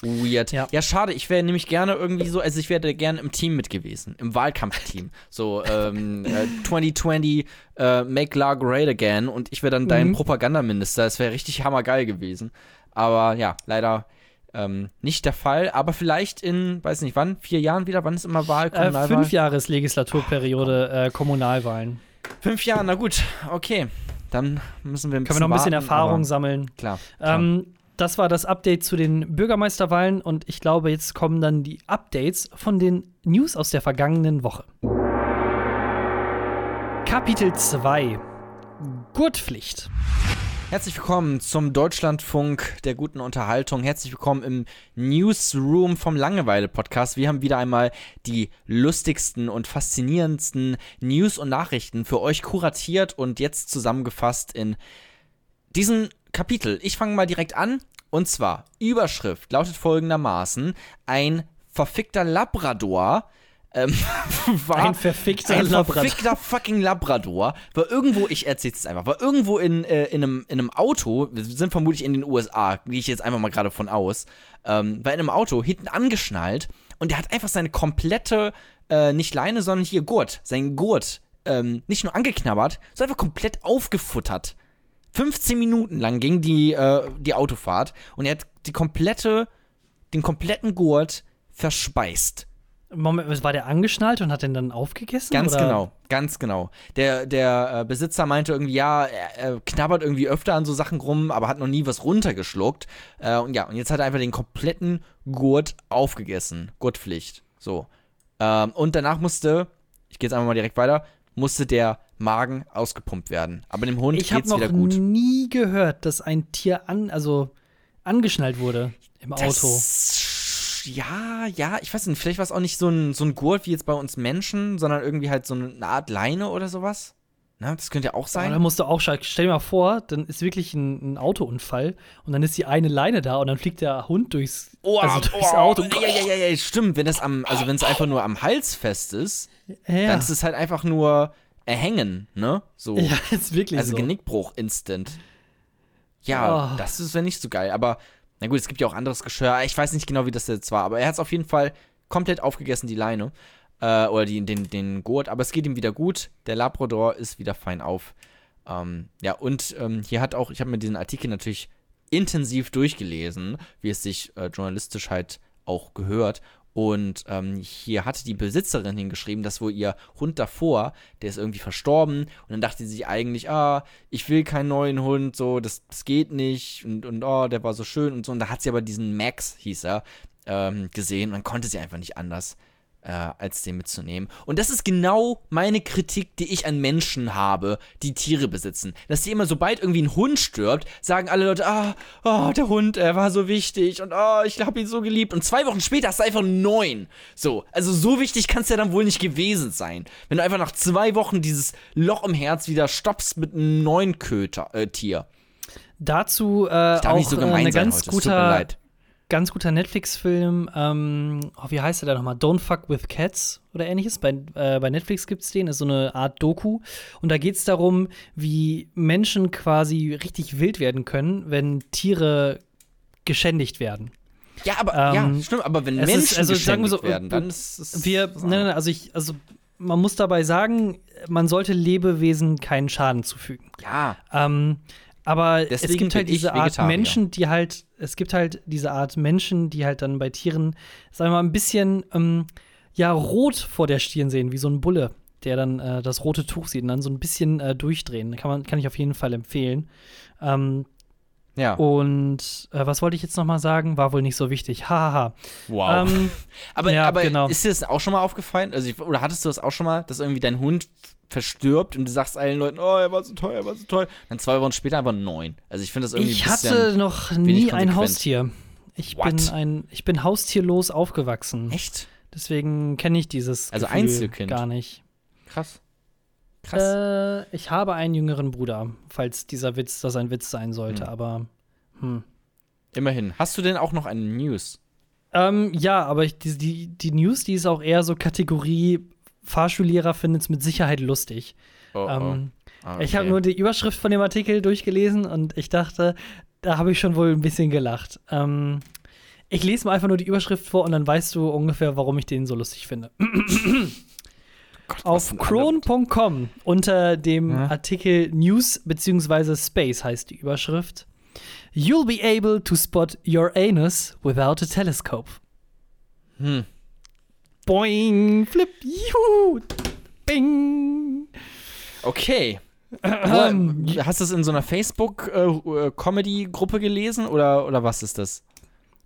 Weird. Ja. Ja, schade. Ich wäre nämlich gerne irgendwie so, also ich wäre gerne im Team mit gewesen, im Wahlkampfteam. So ähm, äh, 2020 äh, Make La Great Again und ich wäre dann dein Mhm. Propagandaminister. Das wäre richtig hammergeil gewesen. Aber ja, leider ähm, nicht der Fall. Aber vielleicht in, weiß nicht wann, vier Jahren wieder. Wann ist immer Wahl? Äh, fünf Jahres Legislaturperiode äh, Kommunalwahlen. Fünf Jahre, na gut. Okay. Dann müssen wir ein Können wir noch ein bisschen warten, Erfahrung sammeln. Klar. klar. Ähm, das war das Update zu den Bürgermeisterwahlen und ich glaube, jetzt kommen dann die Updates von den News aus der vergangenen Woche. Kapitel 2 Gurtpflicht. Herzlich willkommen zum Deutschlandfunk der guten Unterhaltung. Herzlich willkommen im Newsroom vom Langeweile-Podcast. Wir haben wieder einmal die lustigsten und faszinierendsten News und Nachrichten für euch kuratiert und jetzt zusammengefasst in diesen Kapitel. Ich fange mal direkt an. Und zwar, Überschrift lautet folgendermaßen: Ein verfickter Labrador ähm, war Ein verfickter ein verfickter fucking Labrador war irgendwo, ich erzähl's jetzt einfach, war irgendwo in, äh, in, einem, in einem Auto, wir sind vermutlich in den USA, gehe ich jetzt einfach mal gerade von aus, ähm, war in einem Auto hinten angeschnallt und der hat einfach seine komplette, äh, nicht Leine, sondern hier Gurt, seinen Gurt, ähm, nicht nur angeknabbert, sondern einfach komplett aufgefuttert. 15 Minuten lang ging die, äh, die Autofahrt und er hat die komplette, den kompletten Gurt verspeist. Moment, war der angeschnallt und hat den dann aufgegessen? Ganz oder? genau, ganz genau. Der, der äh, Besitzer meinte irgendwie, ja, er, er knabbert irgendwie öfter an so Sachen rum, aber hat noch nie was runtergeschluckt. Äh, und ja, und jetzt hat er einfach den kompletten Gurt aufgegessen. Gurtpflicht. So. Ähm, und danach musste, ich gehe jetzt einfach mal direkt weiter, musste der Magen ausgepumpt werden. Aber dem Hund Ich habe geht's noch wieder gut. nie gehört, dass ein Tier an, also angeschnallt wurde im Auto. Das, ja, ja, ich weiß nicht, vielleicht war es auch nicht so ein, so ein Gurt wie jetzt bei uns Menschen, sondern irgendwie halt so eine Art Leine oder sowas. Na, das könnte ja auch Aber sein. da musst du auch schalten. Stell dir mal vor, dann ist wirklich ein, ein Autounfall und dann ist die eine Leine da und dann fliegt der Hund durchs, also durchs Auto. Ja, ja, ja, ja, stimmt. Wenn es am, also wenn es einfach nur am Hals fest ist, Ja, dann ist es halt einfach nur erhängen, ne? So. ja ist wirklich also so. Genickbruch instant. Ja, Oh. das ist ja nicht so geil. Aber na gut, es gibt ja auch anderes Geschirr. Ich weiß nicht genau, wie das jetzt war, aber er hat es auf jeden Fall komplett aufgegessen, die Leine. Äh, oder die, den, den Gurt. Aber es geht ihm wieder gut. Der Labrador ist wieder fein auf. Ähm, ja, und ähm, hier hat auch, ich habe mir diesen Artikel natürlich intensiv durchgelesen, wie es sich äh, journalistisch halt auch gehört. Und ähm, hier hatte die Besitzerin hingeschrieben, dass wohl ihr Hund davor, der ist irgendwie verstorben. Und dann dachte sie sich eigentlich, ah, ich will keinen neuen Hund, so, das, das geht nicht. Und, und oh, der war so schön und so. Und da hat sie aber diesen Max, hieß er, ähm, gesehen. Und dann konnte sie einfach nicht anders äh, als den mitzunehmen. Und das ist genau meine Kritik, die ich an Menschen habe, die Tiere besitzen. Dass die immer, sobald irgendwie ein Hund stirbt, sagen alle Leute, ah, oh, der Hund, er war so wichtig und oh, ich habe ihn so geliebt. Und zwei Wochen später hast du einfach neuen. So, also so wichtig kann es ja dann wohl nicht gewesen sein. Wenn du einfach nach zwei Wochen dieses Loch im Herz wieder stoppst mit einem neuen Köter, äh, Tier. Dazu äh, auch so äh, ganz guter. Ganz guter Netflix-Film. Ähm, oh, wie heißt der da nochmal? Don't Fuck with Cats oder ähnliches. Bei, äh, bei Netflix gibt es den, ist so eine Art Doku. Und da geht es darum, wie Menschen quasi richtig wild werden können, wenn Tiere geschändigt werden. Ja, aber, Ähm, ja, stimmt, aber wenn Menschen ist- also sagen wir so, geschändigt werden, dann ist es. Wir, nein, nein, nein, also ich, also man muss dabei sagen, man sollte Lebewesen keinen Schaden zufügen. Ja, Ähm, aber es Deswegen gibt halt diese Art. Menschen, die halt, es gibt halt diese Art Menschen, die halt dann bei Tieren, sagen wir mal, ein bisschen ähm, ja rot vor der Stirn sehen, wie so ein Bulle, der dann äh, das rote Tuch sieht und dann so ein bisschen äh, durchdrehen. Kann man, kann ich auf jeden Fall empfehlen. Ähm, ja. und äh, was wollte ich jetzt noch mal sagen? War wohl nicht so wichtig. Hahaha. Wow. Ähm, aber ja, aber genau. ist dir das auch schon mal aufgefallen? Also, ich, oder hattest du das auch schon mal, dass irgendwie dein Hund verstirbt und du sagst allen Leuten, oh, er war so toll, er war so toll. Dann zwei Wochen später einfach neun. Also ich finde das irgendwie Ich hatte noch nie ein. Haustier. Ich What? bin ein, ich bin haustierlos aufgewachsen. Echt? Deswegen kenne ich dieses Also Gefühl Einzelkind. gar nicht. Krass. Krass. Äh, ich habe einen jüngeren Bruder, falls dieser Witz das ein Witz sein sollte, Hm. aber hm. Immerhin. Hast du denn auch noch eine News? Ähm, ja, aber ich, die, die, die News, die ist auch eher so Kategorie Fahrschullehrer findet es mit Sicherheit lustig. Oh, Ähm, Ah, Ich habe okay. nur die Überschrift von dem Artikel durchgelesen und ich dachte, da habe ich schon wohl ein bisschen gelacht. Ähm, ich lese mal einfach nur die Überschrift vor und dann weißt du ungefähr, warum ich den so lustig finde. Gott, Auf sind chrome.com unter dem Ja. Artikel News bzw. Space heißt die Überschrift. You'll be able to spot your anus without a telescope. Hm. Boing, flip, juhu, bing. Okay. Ähm, Hast du es in so einer Facebook-Comedy-Gruppe gelesen oder, oder was ist das?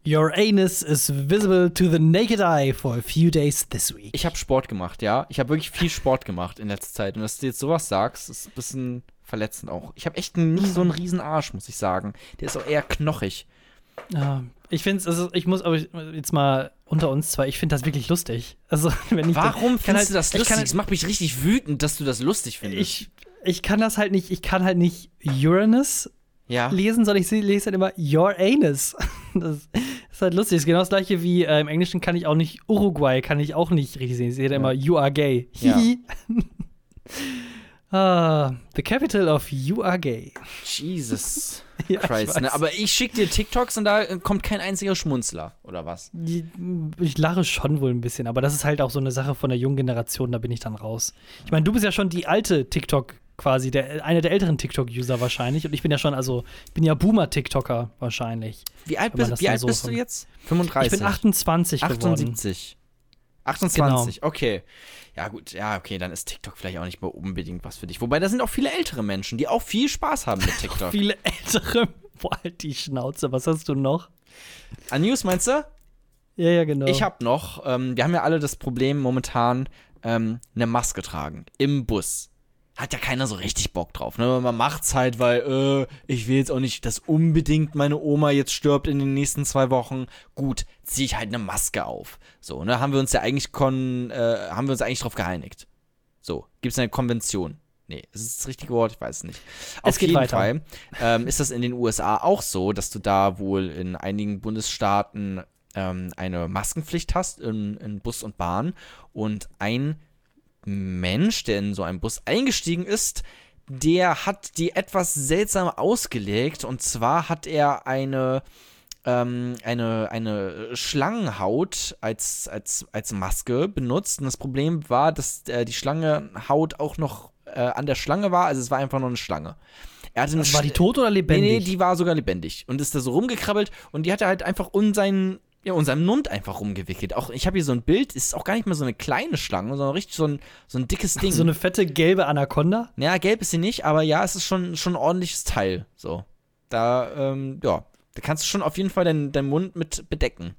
Your anus is visible to the naked eye for a few days this week. Ich habe Sport gemacht, ja. Ich habe wirklich viel Sport gemacht in letzter Zeit. Und dass du jetzt sowas sagst, ist ein bisschen verletzend auch. Ich habe echt nicht so einen riesen Arsch, muss ich sagen. Der ist auch eher knochig. Ja, ich finde es, also ich muss aber jetzt mal unter uns zwei, ich finde das wirklich lustig. Also, wenn ich Warum findest halt- du das ich lustig? kann halt- Das macht mich richtig wütend, dass du das lustig findest. Ich, ich kann das halt nicht, ich kann halt nicht Uranus ja. lesen, sondern ich se- lese halt immer Your Anus. Das ist halt lustig. Das ist genau das gleiche wie äh, im Englischen kann ich auch nicht Uruguay, kann ich auch nicht richtig sehen. Ich sehe da immer You are gay. Ja. Ah, the capital of You are gay. Jesus Ja, ich Christ. Ne? weiß. Aber ich schicke dir TikToks und da kommt kein einziger Schmunzler, oder was? Ich lache schon wohl ein bisschen, aber das ist halt auch so eine Sache von der jungen Generation, da bin ich dann raus. Ich meine, du bist ja schon die alte TikTok quasi, der, einer der älteren TikTok-User wahrscheinlich und ich bin ja schon, also, ich bin ja Boomer-TikToker wahrscheinlich. Wie alt bist, wie alt so bist du jetzt? 35. Ich bin 28 geworden. 78. 28, okay. Ja, gut, ja, okay, dann ist TikTok vielleicht auch nicht mehr unbedingt was für dich. Wobei, da sind auch viele ältere Menschen, die auch viel Spaß haben mit TikTok. Viele ältere. Boah, halt die Schnauze, was hast du noch? An News meinst du? Ja, ja, genau. Ich habe noch, ähm, wir haben ja alle das Problem momentan, ähm, eine Maske tragen im Bus. Hat ja keiner so richtig Bock drauf. Ne? Man macht's halt, weil äh, ich will jetzt auch nicht, dass unbedingt meine Oma jetzt stirbt in den nächsten zwei Wochen. Gut, ziehe ich halt eine Maske auf. So, ne, haben wir uns ja eigentlich kon, äh, haben wir uns eigentlich drauf geeinigt. So, gibt's eine Konvention? Nee, ist es das richtige Wort? Ich weiß es nicht. Auf geht jeden weiter. Fall ähm, ist das in den USA auch so, dass du da wohl in einigen Bundesstaaten ähm, eine Maskenpflicht hast in, in Bus und Bahn und ein Mensch, der in so einen Bus eingestiegen ist, der hat die etwas seltsam ausgelegt und zwar hat er eine ähm, eine, eine Schlangenhaut als, als, als Maske benutzt. Und das Problem war, dass äh, die Schlangenhaut auch noch äh, an der Schlange war. Also es war einfach nur eine Schlange. Er hatte eine Also war die tot oder Nee, lebendig? nee, die war sogar lebendig. Und ist da so rumgekrabbelt und die hat er halt einfach um seinen, ja, seinen Mund einfach rumgewickelt. Auch, ich habe hier so ein Bild, ist auch gar nicht mehr so eine kleine Schlange, sondern richtig so ein, so ein dickes Ding. so eine fette gelbe Anaconda? ja, gelb ist sie nicht, aber ja, es ist schon, schon ein ordentliches Teil. So. Da, ähm, ja, da kannst du schon auf jeden Fall deinen, deinen Mund mit bedecken.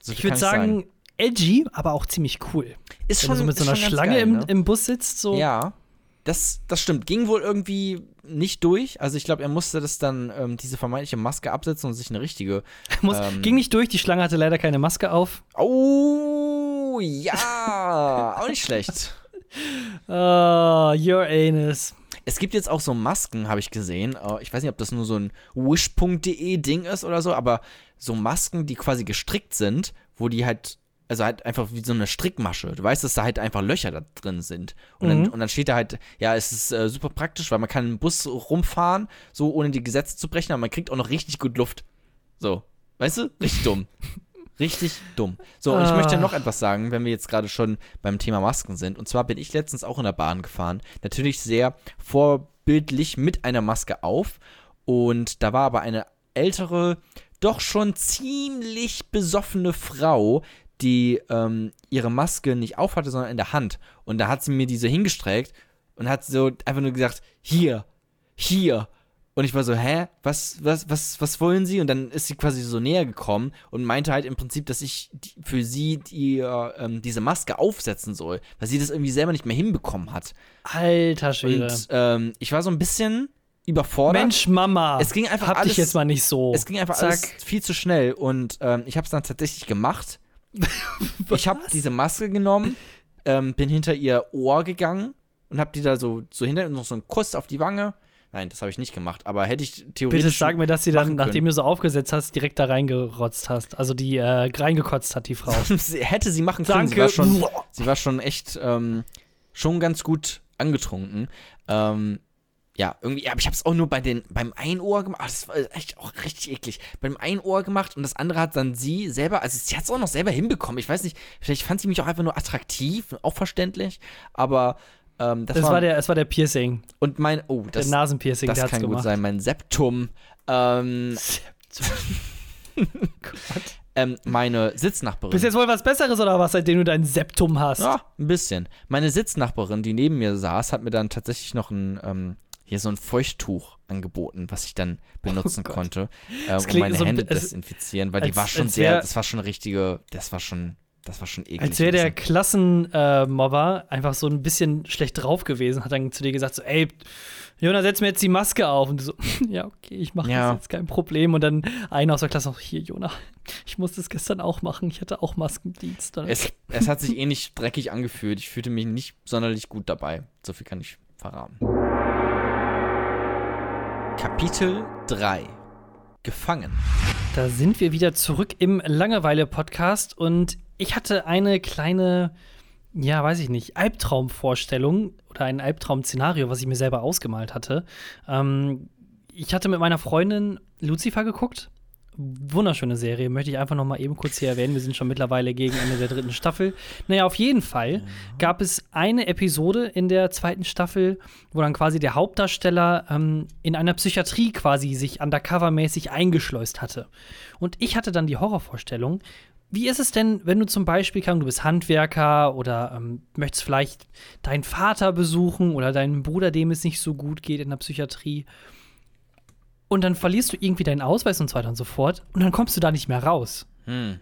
So Ich würde kann sagen, edgy, aber auch ziemlich cool. ist Wenn schon du so mit so einer Schlange geil, im, ne? im Bus sitzt, so. Ja, das, das stimmt. Ging wohl irgendwie nicht durch. Also ich glaube, er musste das dann, ähm, diese vermeintliche Maske absetzen und sich eine richtige. Muss, Ähm. ging nicht durch, die Schlange hatte leider keine Maske auf. Oh, ja, auch nicht schlecht. Oh, your anus. Es gibt jetzt auch so Masken, habe ich gesehen. Äh, Ich weiß nicht, ob das nur so ein wish.de Ding ist oder so, aber so Masken, die quasi gestrickt sind, wo die halt, also halt einfach wie so eine Strickmasche. Du weißt, dass da halt einfach Löcher da drin sind. Und, dann, Mhm. und dann steht da halt, ja, es ist äh, super praktisch, weil man kann im Bus rumfahren, so ohne die Gesetze zu brechen, aber man kriegt auch noch richtig gut Luft. So, weißt du? Richtig dumm. Richtig dumm. So, und ich Ah. möchte noch etwas sagen, wenn wir jetzt gerade schon beim Thema Masken sind. Und zwar bin ich letztens auch in der Bahn gefahren. Natürlich sehr vorbildlich mit einer Maske auf. Und da war aber eine ältere, doch schon ziemlich besoffene Frau, die ähm, ihre Maske nicht aufhatte, sondern in der Hand. Und da hat sie mir diese hingestreckt und hat so einfach nur gesagt, hier, hier. Und ich war so, hä? Was, was, was, was wollen Sie? Und dann ist sie quasi so näher gekommen und meinte halt im Prinzip, dass ich für sie die, äh, ähm, diese Maske aufsetzen soll, weil sie das irgendwie selber nicht mehr hinbekommen hat. Alter Schwede. Und ähm, ich war so ein bisschen überfordert. Mensch, Mama. Es ging einfach Hab alles- dich jetzt mal nicht so. Es ging einfach Zack. alles viel zu schnell und ähm, ich habe es dann tatsächlich gemacht. ich habe diese Maske genommen, ähm, bin hinter ihr Ohr gegangen und habe die da so, so hinter und noch so einen Kuss auf die Wange. Nein, das habe ich nicht gemacht, aber hätte ich theoretisch. Bitte sag mir, dass sie dann, nachdem du so aufgesetzt hast, direkt da reingerotzt hast. Also die äh, reingekotzt hat, die Frau. Sie- hätte sie machen können. Sie war schon, sie war schon echt ähm, schon ganz gut angetrunken. Ähm, ja, irgendwie, aber ich habe es auch nur bei den, beim einen Ohr gemacht. Das war echt auch richtig eklig. Beim einen Ohr gemacht und das andere hat dann sie selber, also sie hat es auch noch selber hinbekommen. Ich weiß nicht, vielleicht fand sie mich auch einfach nur attraktiv, auch verständlich, aber ähm, das, Das war, war der, es war der Piercing, und mein, oh, der das, Nasenpiercing, das der kann gut gemacht. sein, mein Septum. Ähm, ähm, meine Sitznachbarin. Bist jetzt wohl was Besseres oder was, seitdem du dein Septum hast? Ja, ein bisschen. Meine Sitznachbarin, die neben mir saß, hat mir dann tatsächlich noch ein, ähm, hier so ein Feuchttuch angeboten, was ich dann benutzen Oh konnte, äh, um meine so Hände es- desinfizieren, weil die als- war schon sehr, wär- das war schon richtige, das war schon, das war schon eklig. Als wäre der. Klassenmobber einfach so ein bisschen schlecht drauf gewesen, hat dann zu dir gesagt: so, ey, Jonas, setz mir jetzt die Maske auf. Und du so, ja, okay, ich mache Ja. das jetzt, kein Problem. Und dann einer aus der Klasse noch, hier, Jonas, ich musste es gestern auch machen. Ich hatte auch Maskendienst. Es, es hat sich ähnlich dreckig angefühlt. Ich fühlte mich nicht sonderlich gut dabei. So viel kann ich verraten. Kapitel 3 Gefangen. Da sind wir wieder zurück im Langeweile-Podcast und ich hatte eine kleine, ja, weiß ich nicht, Albtraumvorstellung oder ein Albtraum-Szenario, was ich mir selber ausgemalt hatte. Ähm, ich hatte mit meiner Freundin Lucifer geguckt. Wunderschöne Serie, möchte ich einfach noch mal eben kurz hier erwähnen. Wir sind schon mittlerweile gegen Ende der dritten Staffel. Naja, auf jeden Fall gab es eine Episode in der zweiten Staffel, wo dann quasi der Hauptdarsteller ähm, in einer Psychiatrie quasi sich undercover-mäßig eingeschleust hatte. Und ich hatte dann die Horrorvorstellung, wie ist es denn, wenn du zum Beispiel, du bist Handwerker oder ähm, möchtest vielleicht deinen Vater besuchen oder deinen Bruder, dem es nicht so gut geht in der Psychiatrie. Und dann verlierst du irgendwie deinen Ausweis und so weiter und so fort. Und dann kommst du da nicht mehr raus. Hm.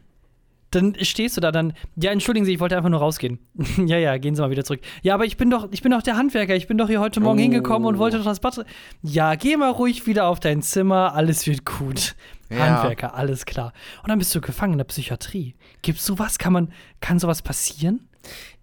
Dann stehst du da dann, ja, entschuldigen Sie, ich wollte einfach nur rausgehen. ja, ja, gehen Sie mal wieder zurück. Ja, aber ich bin doch, ich bin doch der Handwerker, ich bin doch hier heute Morgen Oh. hingekommen und wollte doch das Bad. Ja, geh mal ruhig wieder auf dein Zimmer, alles wird gut. Ja. Handwerker, alles klar. Und dann bist du gefangen in der Psychiatrie. Gibt's sowas? Kann man, kann sowas passieren?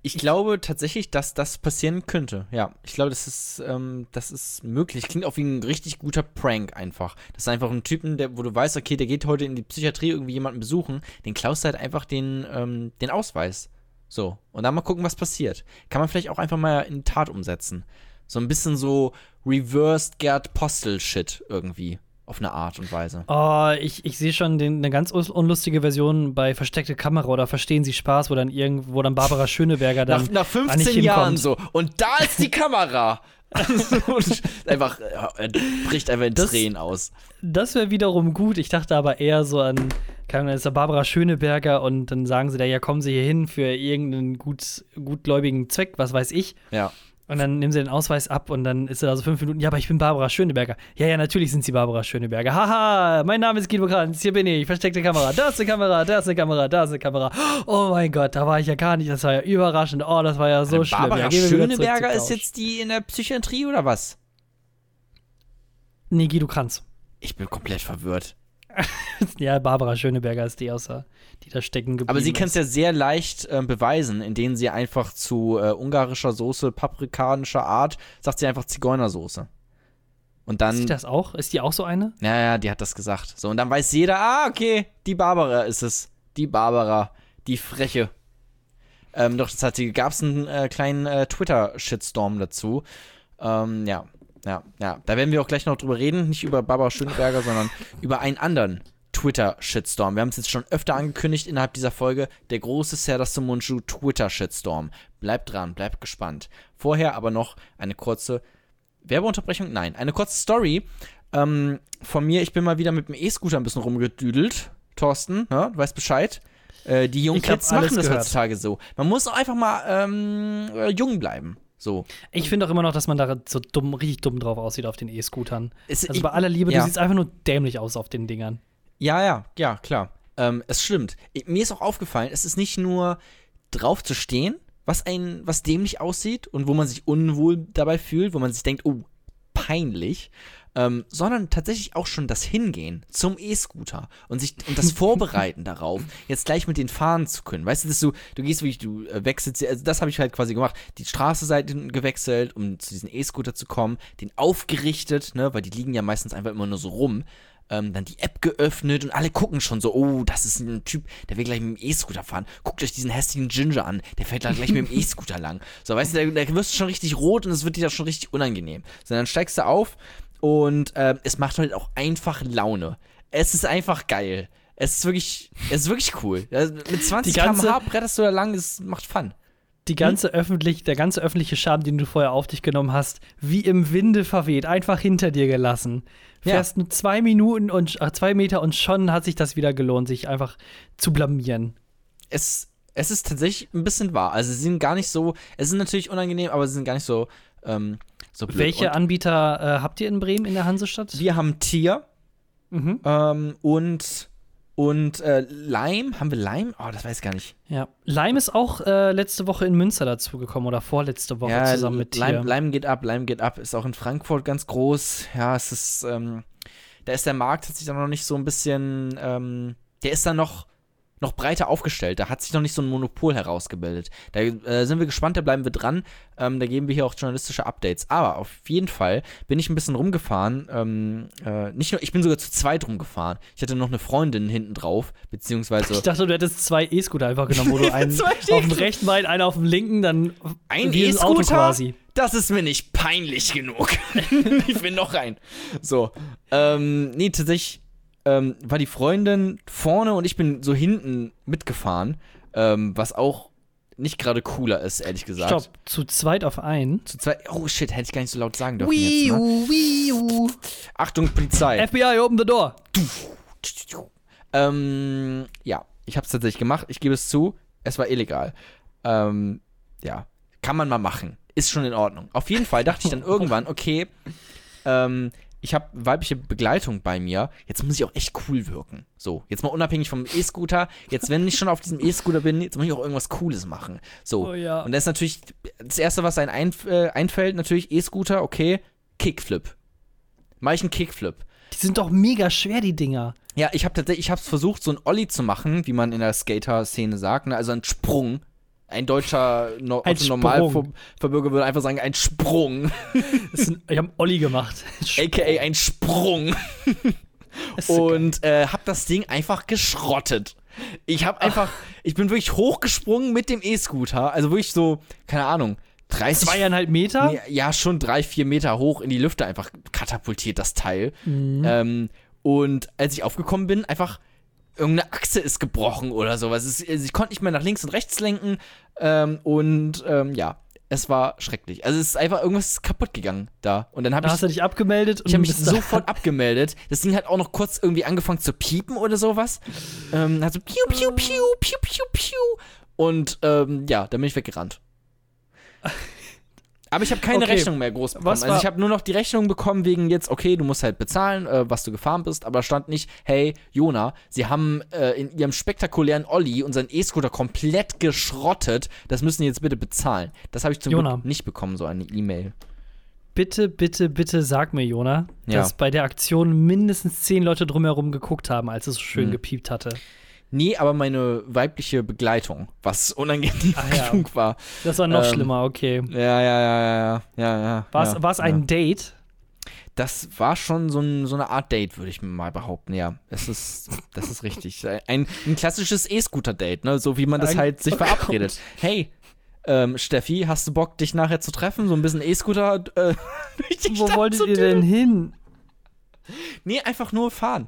Ich glaube tatsächlich, dass das passieren könnte. Ja, ich glaube, das ist, ähm, das ist möglich. Klingt auch wie ein richtig guter Prank einfach. Das ist einfach ein Typen, der, wo du weißt, okay, der geht heute in die Psychiatrie irgendwie jemanden besuchen, den klaust du halt einfach den, ähm, den Ausweis. So. Und dann mal gucken, was passiert. Kann man vielleicht auch einfach mal in die Tat umsetzen. So ein bisschen so reversed Gerd Postel-Shit irgendwie. Auf eine Art und Weise. Oh, ich, ich sehe schon den, eine ganz us- unlustige Version bei Versteckte Kamera oder Verstehen Sie Spaß, wo dann irgendwo dann Barbara Schöneberger dann. Nach, nach da nicht 15 Jahren so. Und da ist die Kamera. und einfach, er bricht einfach in Das- Tränen aus. Das wäre wiederum gut. Ich dachte aber eher so an, keine Ahnung, ist da Barbara Schöneberger und dann sagen sie da, ja, kommen Sie hier hin für irgendeinen gut, gutgläubigen Zweck, was weiß ich. Ja. Und dann nehmen sie den Ausweis ab und dann ist er da so fünf Minuten, ja, aber ich bin Barbara Schöneberger. Ja, ja, natürlich sind sie Barbara Schöneberger. Haha, mein Name ist Guido Kranz, hier bin ich, versteckte Kamera, da ist eine Kamera, da ist eine Kamera, da ist eine Kamera. Oh mein Gott, da war ich ja gar nicht, das war ja überraschend. Oh, das war ja so schlimm. Barbara ja, Schöneberger ist jetzt die in der Psychiatrie oder was? Nee, Guido Kranz. Ich bin komplett verwirrt. Ja, Barbara Schöneberger ist die außer, die da stecken geblieben Aber sie kann ist. es ja sehr leicht äh, beweisen, indem sie einfach zu äh, ungarischer Soße, paprikanischer Art, sagt sie einfach Zigeunersoße. Und Ist sie dann, das auch? Ist die auch so eine? ja, ja, die hat das gesagt. So, und dann weiß jeder, ah, okay, die Barbara ist es. Die Barbara, die Freche. Ähm, doch, das hat sie, gab es einen äh, kleinen äh, Twitter-Shitstorm dazu. Ähm, ja, ja, ja. Da werden wir auch gleich noch drüber reden. Nicht über Barbara Schöneberger, sondern über einen anderen Twitter-Shitstorm. Wir haben es jetzt schon öfter angekündigt innerhalb dieser Folge. Der große Serdar Munchu Twitter-Shitstorm. Bleibt dran, bleibt gespannt. Vorher aber noch eine kurze Werbeunterbrechung? Nein, eine kurze Story ähm, von mir. Ich bin mal wieder mit dem E-Scooter ein bisschen rumgedüdelt. Thorsten, ne? du weißt Bescheid. Äh, die jungen Kids machen das gehört. heutzutage so. Man muss auch einfach mal ähm, äh, jung bleiben. So. Ich finde auch immer noch, dass man da so dumm, richtig dumm drauf aussieht auf den E-Scootern. Es- Also ich- bei aller Liebe, ja. du siehst einfach nur dämlich aus auf den Dingern. Ja, ja, ja, klar. Ähm, es stimmt. Mir ist auch aufgefallen, es ist nicht nur drauf zu stehen, was ein, was dämlich aussieht und wo man sich unwohl dabei fühlt, wo man sich denkt, oh, peinlich, ähm, sondern tatsächlich auch schon das Hingehen zum E-Scooter und sich und das Vorbereiten darauf, jetzt gleich mit den fahren zu können. Weißt du, dass du, du gehst wirklich, du äh, wechselst, also das habe ich halt quasi gemacht, die Straße seitlich gewechselt, um zu diesem E-Scooter zu kommen, den aufgerichtet, ne, weil die liegen ja meistens einfach immer nur so rum. Ähm, dann die App geöffnet und alle gucken schon so, oh, das ist ein Typ, der will gleich mit dem E-Scooter fahren. Guckt euch diesen hässlichen Ginger an, der fährt gleich mit dem E-Scooter lang. So, weißt du, da, da wirst du schon richtig rot und es wird dir da schon richtig unangenehm. So, dann steigst du auf und ähm, es macht halt auch einfach Laune. Es ist einfach geil. Es ist wirklich, es ist wirklich cool. Mit 20 Die ganze- km/h bretterst du da lang, es macht Fun. Die ganze öffentlich, der ganze öffentliche Charme, den du vorher auf dich genommen hast, wie im Winde verweht, einfach hinter dir gelassen. Ja. Fährst nur zwei Minuten und äh, zwei Meter und schon hat sich das wieder gelohnt, sich einfach zu blamieren. es, es ist tatsächlich ein bisschen wahr. Also sie sind gar nicht so, es ist natürlich unangenehm, aber sie sind gar nicht so Ähm, so blöd. Welche Und Anbieter äh, habt ihr in Bremen in der Hansestadt? wir haben Tier Mhm. ähm, und, und äh, Lime. Haben wir Lime? Oh, das weiß ich gar nicht. Ja. Lime ist auch äh, letzte Woche in Münster dazugekommen oder vorletzte Woche zusammen mit Tier. Lime, Lime geht ab, Lime geht ab. Ist auch in Frankfurt ganz groß. Ja, es ist, ähm, da ist der Markt, hat sich dann noch nicht so ein bisschen, ähm, der ist dann noch, noch breiter aufgestellt. Da hat sich noch nicht so ein Monopol herausgebildet. Da äh, sind wir gespannt, da bleiben wir dran. Ähm, da geben wir hier auch journalistische Updates. Aber auf jeden Fall bin ich ein bisschen rumgefahren. Ähm, äh, nicht nur, ich bin sogar zu zweit rumgefahren. Ich hatte noch eine Freundin hinten drauf, beziehungsweise. Ich dachte, du hättest zwei E-Scooter einfach genommen, wo du einen auf dem rechten Bein, einen auf dem linken, dann Ein E-Scooter? quasi. Das ist mir nicht peinlich genug. ich will noch rein. So. Ähm, nee, tatsächlich ähm, war die Freundin vorne und ich bin so hinten mitgefahren. Ähm, was auch nicht gerade cooler ist, ehrlich gesagt. Stopp, zu zweit auf einen. Zu zweit. Oh shit, hätte ich gar nicht so laut sagen dürfen. Jetzt, ne? Wii Achtung, Polizei. FBI, open the door. Ähm, ja, ich habe es tatsächlich gemacht. Ich gebe es zu. Es war illegal. Ähm, ja, kann man mal machen. Ist schon in Ordnung. Auf jeden Fall dachte ich dann irgendwann, okay, ähm, ich habe weibliche Begleitung bei mir. Jetzt muss ich auch echt cool wirken. So, jetzt mal unabhängig vom E-Scooter. Jetzt, wenn ich schon auf diesem E-Scooter bin, jetzt muss ich auch irgendwas Cooles machen. So. Oh ja. Und das ist natürlich das Erste, was einem einf äh, einfällt, natürlich E-Scooter, okay, Kickflip. Mach ich einen Kickflip. Die sind doch mega schwer, die Dinger. Ja, ich habe tatsächlich, ich habe versucht, so einen Olli zu machen, wie man in der Skater-Szene sagt, ne? also ein Sprung. Ein deutscher no Ein Normalverbürger würde einfach sagen, ein Sprung, sind, ich habe Olli gemacht. aka ein Sprung. Und äh, habe das Ding einfach geschrottet. Ich habe einfach, ich bin wirklich hochgesprungen mit dem E-Scooter, also wirklich so, keine Ahnung, 30, zweieinhalb Meter. Nee, ja, schon drei, vier Meter hoch in die Lüfte einfach katapultiert, das Teil. Mhm. Ähm, und als ich aufgekommen bin, einfach irgendeine Achse ist gebrochen oder sowas. Es, also ich konnte nicht mehr nach links und rechts lenken. Ähm, und ähm, ja, es war schrecklich. Also es ist einfach irgendwas kaputt gegangen da. Und dann habe ich. hast du dich abgemeldet und Ich habe mich sofort abgemeldet. Das Ding hat auch noch kurz irgendwie angefangen zu piepen oder sowas. Ähm, hat so piu, piu, piu, piu, piu, piu. Und ähm, ja, dann bin ich weggerannt. Aber ich habe keine Okay. Rechnung mehr groß bekommen. Was Also ich habe nur noch die Rechnung bekommen wegen jetzt, okay, du musst halt bezahlen, äh, was du gefahren bist, aber stand nicht, hey, Jona, sie haben äh, in ihrem spektakulären Olli unseren E-Scooter komplett geschrottet, das müssen sie jetzt bitte bezahlen. Das habe ich zum Jona. Glück nicht bekommen, so eine E-Mail. Bitte, bitte, bitte sag mir, Jona, Ja. dass bei der Aktion mindestens zehn Leute drumherum geguckt haben, als es so schön Hm. gepiept hatte. Nee, aber meine weibliche Begleitung, was unangenehm Ah, ja. genug war. Das war noch Ähm, schlimmer, okay. Ja, ja, ja, ja, ja, ja, ja. War es war's ja. ein Date? Das war schon so, ein, so eine Art Date, würde ich mal behaupten, ja. Es ist, das ist richtig. Ein, ein klassisches E-Scooter-Date, ne? So wie man das Ein- halt sich oh Gott. verabredet. Hey, ähm, Steffi, hast du Bock, dich nachher zu treffen? So ein bisschen E-Scooter äh, Wo Stadt wolltet ihr denn hin? Nee, einfach nur fahren.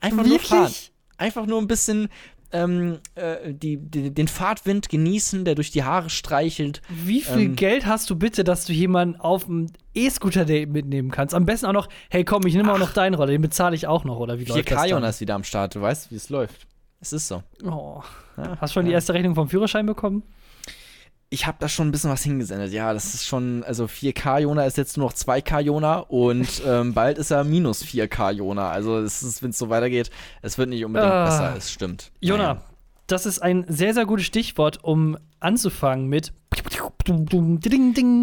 Einfach nur fahren. Einfach nur ein bisschen ähm, äh, die, die, den Fahrtwind genießen, der durch die Haare streichelt. Wie viel Ähm, Geld hast du bitte, dass du jemanden auf ein E-Scooter-Date mitnehmen kannst? Am besten auch noch, hey komm, ich nehme auch noch deinen Roller, den bezahle ich auch noch, oder wie läuft das 4K dann? Jonas wieder am Start, du weißt, wie es läuft. Es ist so. Oh. Ja, Hast schon die ja. erste Rechnung vom Führerschein bekommen? Ich habe da schon ein bisschen was hingesendet. Ja, das ist schon, also 4K Jona ist jetzt nur noch 2K Jona und ähm, bald ist er minus 4K Jona. Also wenn es so weitergeht, es wird nicht unbedingt Ah. besser, es stimmt. Jona, Naja. das ist ein sehr, sehr gutes Stichwort, um anzufangen mit.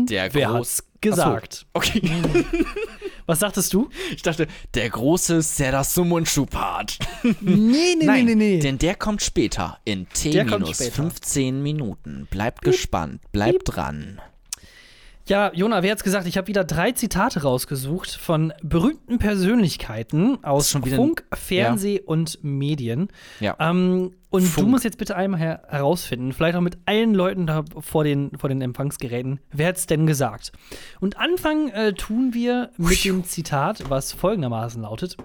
Der Wer groß- hat's gesagt? Okay. Was sagtest du? Ich dachte, der große Seda Sumunchu-Part. Nee, nee, Nein, denn der kommt später in T minus später. 15 Minuten. Bleibt gespannt, bleibt dran. Ja, Jona, wer hat's gesagt? Ich habe wieder drei Zitate rausgesucht von berühmten Persönlichkeiten aus Funk, Fernseh und Medien. Ja. Ähm, und du Funk. musst jetzt bitte einmal her herausfinden, vielleicht auch mit allen Leuten da vor den, vor den Empfangsgeräten, wer hat's denn gesagt? Und anfangen äh, tun wir mit dem Zitat, was folgendermaßen lautet.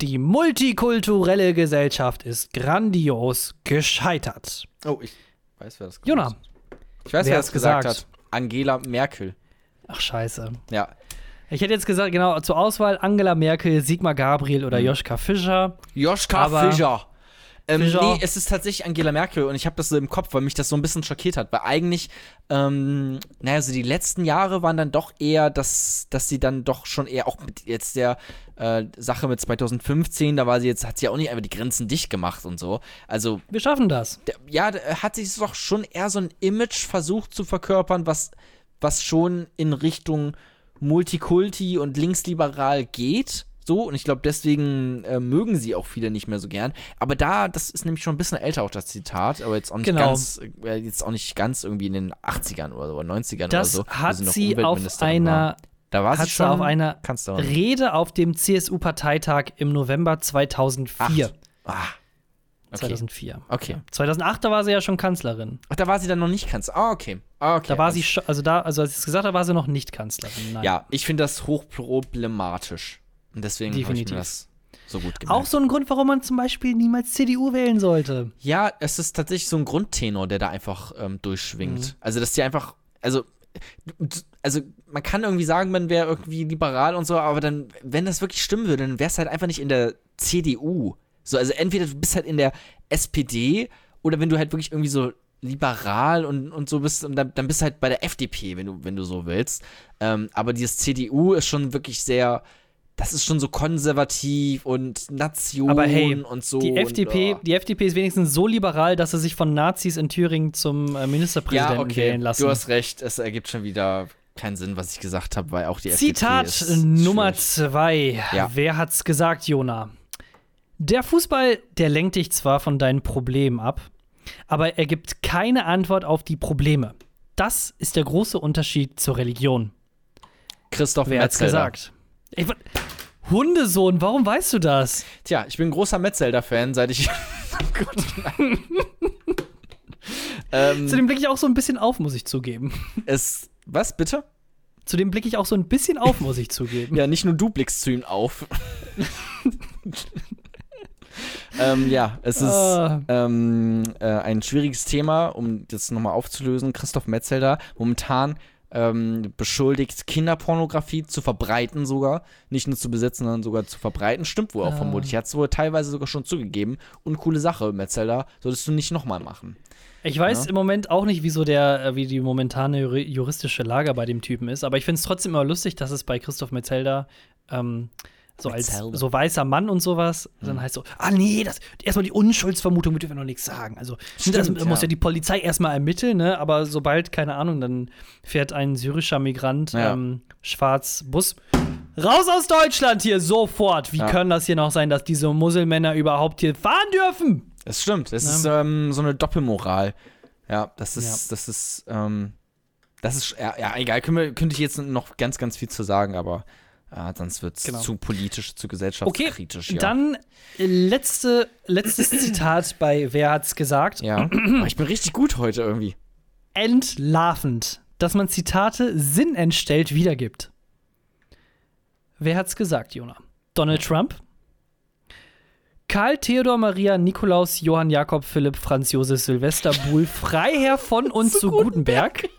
Die multikulturelle Gesellschaft ist grandios gescheitert. Oh, ich weiß, wer das gesagt Jona. Ich weiß, Wer wer, das gesagt, gesagt? hat. Angela Merkel. Ach, scheiße. Ja. Ich hätte jetzt gesagt, genau, zur Auswahl Angela Merkel, Sigmar Gabriel oder Joschka Fischer. Joschka Fischer. Ähm, nee, es ist tatsächlich Angela Merkel und ich habe das so im Kopf, weil mich das so ein bisschen schockiert hat. Weil eigentlich, ähm, naja, so die letzten Jahre waren dann doch eher, dass, dass sie dann doch schon eher auch mit jetzt der äh, Sache mit 2015, da war sie jetzt, hat sie ja auch nicht einfach die Grenzen dicht gemacht und so. Also, Wir schaffen das. der, ja, da hat sich doch schon eher so ein Image versucht zu verkörpern, was, was schon in Richtung Multikulti und linksliberal geht. So, und ich glaube, deswegen äh, mögen sie auch viele nicht mehr so gern. Aber da, das ist nämlich schon ein bisschen älter, auch das Zitat, aber jetzt auch nicht Genau. ganz, äh, jetzt auch nicht ganz irgendwie in den 80ern oder, so, oder 90ern Das oder so. wo hat sie auf einer, Da war sie schon auf einer. Rede auf dem CSU-Parteitag im November 2004. Ah, okay. 2004. Okay. 2008, da war sie ja schon Kanzlerin. Ach, da war sie dann noch nicht Kanzlerin. Ah, okay. Ah, okay. Da war Also- sie schon, also da, also als ich es gesagt habe, war sie noch nicht Kanzlerin. Nein. Ja, ich finde das hochproblematisch. Und deswegen habe ich mir das so gut gemerkt. Auch so ein Grund, warum man zum Beispiel niemals CDU wählen sollte. Ja, es ist tatsächlich so ein Grundtenor, der da einfach ähm, durchschwingt. Mhm. Also, dass die einfach, also, also man kann irgendwie sagen, man wäre irgendwie liberal und so, aber dann, wenn das wirklich stimmen würde, dann wär's halt einfach nicht in der CDU. So, also entweder du bist halt in der SPD oder wenn du halt wirklich irgendwie so liberal und, und so bist, und dann, dann bist du halt bei der FDP, wenn du, wenn du so willst. Ähm, aber dieses CDU ist schon wirklich sehr, das ist schon so konservativ und Nation Aber hey, und so. Die und, FDP, oh. die FDP ist wenigstens so liberal, dass sie sich von Nazis in Thüringen zum äh, Ministerpräsidenten ja, okay. wählen lassen. Du hast recht, es ergibt schon wieder keinen Sinn, was ich gesagt habe, weil auch die Zitat FDP ist Nummer schwierig. zwei. Ja. Wer hat's gesagt, Jona? Der Fußball, der lenkt dich zwar von deinen Problemen ab, aber er gibt keine Antwort auf die Probleme. Das ist der große Unterschied zur Religion. Christoph Wer hat's gesagt? Ich, Hundesohn, warum weißt du das? Tja, ich bin ein großer Metzelder-Fan, seit ich. oh ähm, Zu dem blicke ich auch so ein bisschen auf, muss ich zugeben. es. Was, bitte? Zu dem blicke ich auch so ein bisschen auf, muss ich zugeben. Ja, nicht nur du blickst zu ihm auf. ähm, ja, es ist Ah. ähm, äh, ein schwieriges Thema, um das nochmal aufzulösen. Christoph Metzelder, momentan ähm, beschuldigt, Kinderpornografie zu verbreiten sogar. Nicht nur zu besitzen, sondern sogar zu verbreiten. Stimmt wohl auch Ah. vermutlich. Hat es wohl teilweise sogar schon zugegeben. Und coole Sache, Metzelder. Solltest du nicht nochmal machen. Ich weiß Ja. im Moment auch nicht, wieso der, äh, wie die momentane juri- juristische Lage bei dem Typen ist, aber ich finde es trotzdem immer lustig, dass es bei Christoph Metzelder ähm, so als so weißer Mann und sowas, Hm. dann heißt so, ah nee, das erstmal die Unschuldsvermutung, mit dürfen wir noch nichts sagen. Also Stimmt, das muss ja. ja die Polizei erstmal ermitteln, ne? Aber sobald, keine Ahnung, dann fährt ein syrischer Migrant Ja. ähm, schwarz Bus. Raus aus Deutschland hier sofort! Wie Ja. können das hier noch sein, dass diese Muselmänner überhaupt hier fahren dürfen? Es stimmt. Es Ja. ist ähm, so eine Doppelmoral. Ja, das ist, das ist, ähm, das ist, ja, ja egal, können wir, könnte ich jetzt noch ganz, ganz viel zu sagen, aber äh, sonst wird es Genau. zu politisch, zu Okay, gesellschaftskritisch. ja. dann äh, letzte, letztes Zitat bei Wer hat's gesagt? Ja. Ich bin richtig gut heute irgendwie. Entlarvend, dass man Zitate sinnentstellt wiedergibt. Wer hat's gesagt, Jona? Donald Trump? Karl Theodor Maria Nikolaus Johann Jakob Philipp Franz Josef Silvester Buhl Freiherr von und zu Gutenberg?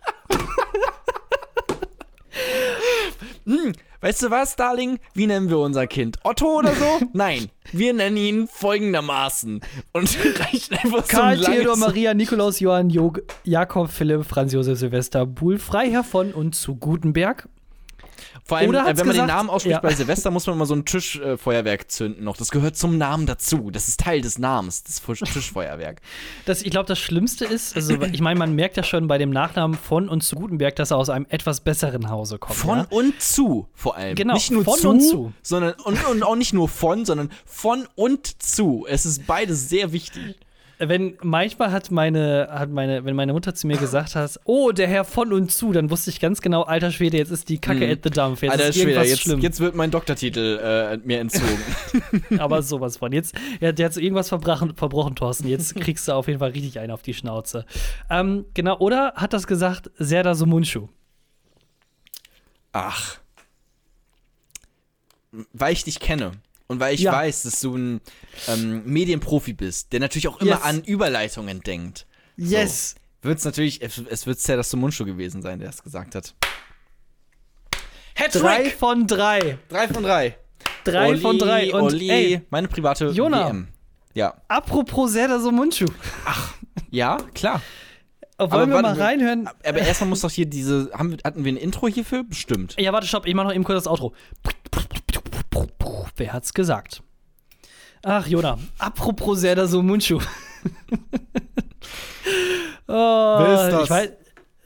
Weißt du was, Darling? Wie nennen wir unser Kind? Otto oder so? Nein. Wir nennen ihn folgendermaßen. Und reichen einfach so Karl ein langes- Theodor Maria Nikolaus Johann Jog Jakob Philipp Franz Josef Silvester Buhl Freiherr von und zu Gutenberg? Vor allem, äh, wenn man gesagt- den Namen ausspricht Ja. bei Silvester, muss man immer so ein Tischfeuerwerk äh, zünden noch. Das gehört zum Namen dazu. Das ist Teil des Namens, das Tischfeuerwerk. Das, ich glaube, das Schlimmste ist, also ich meine, man merkt ja schon bei dem Nachnamen von und zu Gutenberg, dass er aus einem etwas besseren Hause kommt. Von ja? und zu, vor allem. Genau, Nicht nur von zu, und zu. sondern und, und auch nicht nur von, sondern von und zu. Es ist beides sehr wichtig. Wenn manchmal hat meine, hat meine, wenn meine Mutter zu mir gesagt hat, oh, der Herr von und zu, dann wusste ich ganz genau, alter Schwede, jetzt ist die Kacke Mhm. at the dump. Jetzt Alter ist Schwede, jetzt, schlimm. jetzt wird mein Doktortitel äh, mir entzogen. Aber sowas von. Jetzt, ja, der hat so irgendwas verbrochen, verbrochen, Thorsten. Jetzt kriegst du auf jeden Fall richtig einen auf die Schnauze. Ähm, genau, oder hat das gesagt Serdar Sumunchu? Ach. Weil ich dich kenne und weil ich Ja. weiß, dass du ein ähm, Medienprofi bist, der natürlich auch immer Yes. an Überleitungen denkt. Yes. Wird es natürlich, es, es wird sehr das Mundschuh gewesen sein, der es gesagt hat. Drei von drei. Drei von drei. Drei Olé, von drei. Und Olé, ey, meine private Jona. WM. Ja. Apropos Serdar Somunchu. Ja, klar. Wollen Aber wir warte, mal reinhören? Aber erstmal muss doch hier diese. Haben, hatten wir ein Intro hierfür? Bestimmt. Ja, warte, stopp, ich mach noch eben kurz das Outro. Wer hat's gesagt? Ach, Jona, apropos Serdar Somunchu. oh, Wer ist das? Ich weiß,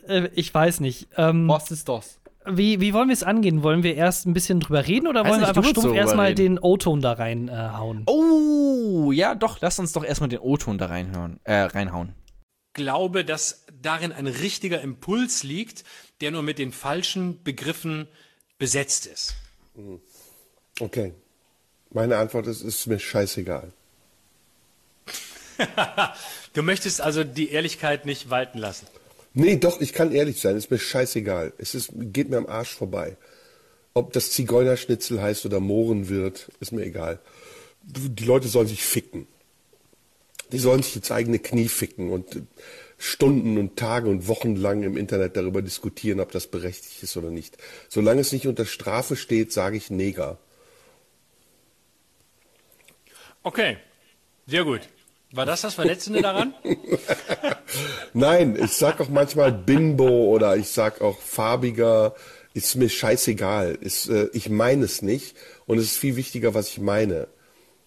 äh, ich weiß nicht. Ähm, Was ist das? wie, wie wollen wir es angehen? Wollen wir erst ein bisschen drüber reden oder wollen wir nicht, einfach du willst stumpf erstmal den O-Ton da reinhauen? Äh, Oh, ja, doch. Lass uns doch erstmal den O-Ton da reinhören, äh, reinhauen. glaube, dass darin ein richtiger Impuls liegt, der nur mit den falschen Begriffen besetzt ist. Okay. Meine Antwort ist, ist mir scheißegal. Du möchtest also die Ehrlichkeit nicht walten lassen. Nee, doch, ich kann ehrlich sein, ist mir scheißegal. Es ist, geht mir am Arsch vorbei. Ob das Zigeunerschnitzel heißt oder Mohrenwirt, ist mir egal. Die Leute sollen sich ficken. Die sollen sich ins eigene Knie ficken und äh, Stunden und Tage und Wochen lang im Internet darüber diskutieren, ob das berechtigt ist oder nicht. Solange es nicht unter Strafe steht, sage ich Neger. Okay, sehr gut. War das das Verletzende daran? Nein, ich sag auch manchmal Bimbo oder ich sag auch farbiger. Ist mir scheißegal. Ist, äh, ich meine es nicht und es ist viel wichtiger, was ich meine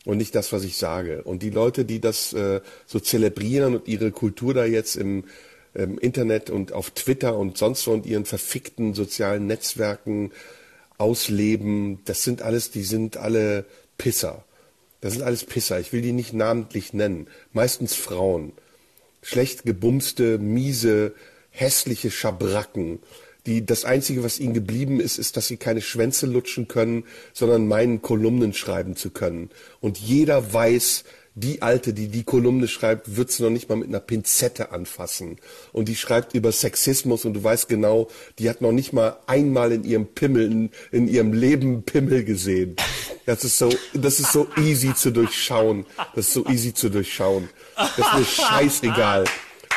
und nicht das, was ich sage. Und die Leute, die das äh, so zelebrieren und ihre Kultur da jetzt im, im Internet und auf Twitter und sonst wo und ihren verfickten sozialen Netzwerken ausleben, das sind alles, die sind alle Pisser. Das sind alles Pisser. Ich will die nicht namentlich nennen. Meistens Frauen schlecht gebumste, miese, hässliche Schabracken, die das Einzige, was ihnen geblieben ist, ist, dass sie keine Schwänze lutschen können, sondern meinen Kolumnen schreiben zu können. Und jeder weiß, die Alte, die die Kolumne schreibt, wird sie noch nicht mal mit einer Pinzette anfassen. Und die schreibt über Sexismus und du weißt genau, die hat noch nicht mal einmal in ihrem Pimmel, in, in ihrem Leben Pimmel gesehen. Das ist so, das ist so easy zu durchschauen. Das ist so easy zu durchschauen. Das ist mir scheißegal.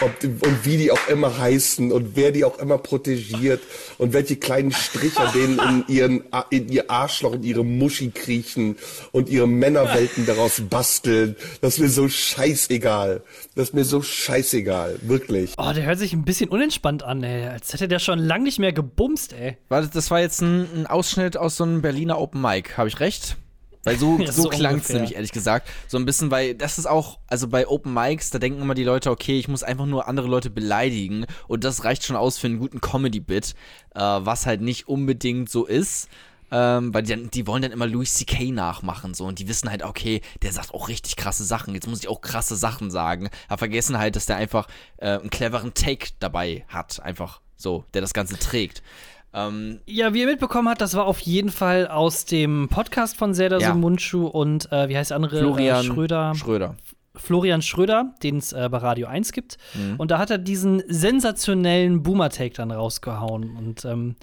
Ob die, und wie die auch immer heißen und wer die auch immer protegiert und welche kleinen Stricher denen in, ihren, in ihr Arschloch, in ihre Muschi kriechen und ihre Männerwelten daraus basteln. Das ist mir so scheißegal. Das ist mir so scheißegal. Wirklich. Oh, der hört sich ein bisschen unentspannt an, ey. Als hätte der schon lang nicht mehr gebumst, ey. Warte, das war jetzt ein, ein Ausschnitt aus so einem Berliner Open Mic. Habe ich recht? Weil so, Ja, so, so klang es nämlich ehrlich gesagt. So ein bisschen, weil das ist auch, also bei Open Mics, da denken immer die Leute, okay, ich muss einfach nur andere Leute beleidigen und das reicht schon aus für einen guten Comedy-Bit, äh, was halt nicht unbedingt so ist. Ähm, weil die, dann, die wollen dann immer Louis C.K. nachmachen so und die wissen halt, okay, der sagt auch richtig krasse Sachen, jetzt muss ich auch krasse Sachen sagen. Aber vergessen halt, dass der einfach äh, einen cleveren Take dabei hat, einfach so, der das Ganze trägt. Ähm, Ja, wie ihr mitbekommen habt, das war auf jeden Fall aus dem Podcast von Serdar Ja. Somunchu und äh, wie heißt der andere? Florian Äh, Schröder. Schröder. Florian Schröder, den es äh, bei Radio 1 gibt. Mhm. Und da hat er diesen sensationellen Boomer-Take dann rausgehauen. Und ähm,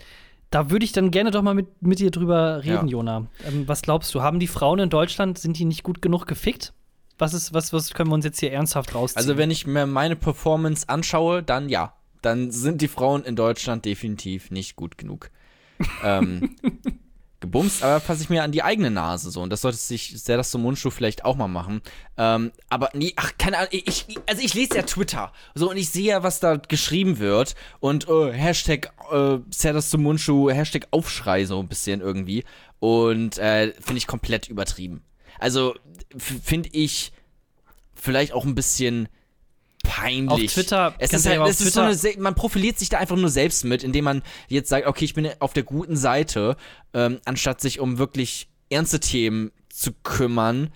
da würde ich dann gerne doch mal mit, mit dir drüber reden, Ja. Jona. Ähm, was glaubst du? Haben die Frauen in Deutschland, sind die nicht gut genug gefickt? Was, ist, was, was können wir uns jetzt hier ernsthaft rausziehen? Also wenn ich mir meine Performance anschaue, dann ja. Dann sind die Frauen in Deutschland definitiv nicht gut genug. ähm, gebumst, aber fasse ich mir an die eigene Nase so. Und das sollte sich sehr das zum Mundschuh vielleicht auch mal machen. Ähm, aber nee, ach, keine Ahnung, ich, also ich lese ja Twitter. So, und ich sehe ja, was da geschrieben wird. Und äh, Hashtag äh, Serdas zum Mundschuh, Hashtag Aufschrei so ein bisschen irgendwie. Und äh, finde ich komplett übertrieben. Also finde ich vielleicht auch ein bisschen peinlich. Auf Twitter es ist halt, es ist so Twitter- eine, Se- man profiliert sich da einfach nur selbst mit, indem man jetzt sagt, okay, ich bin auf der guten Seite, ähm, anstatt sich um wirklich ernste Themen zu kümmern.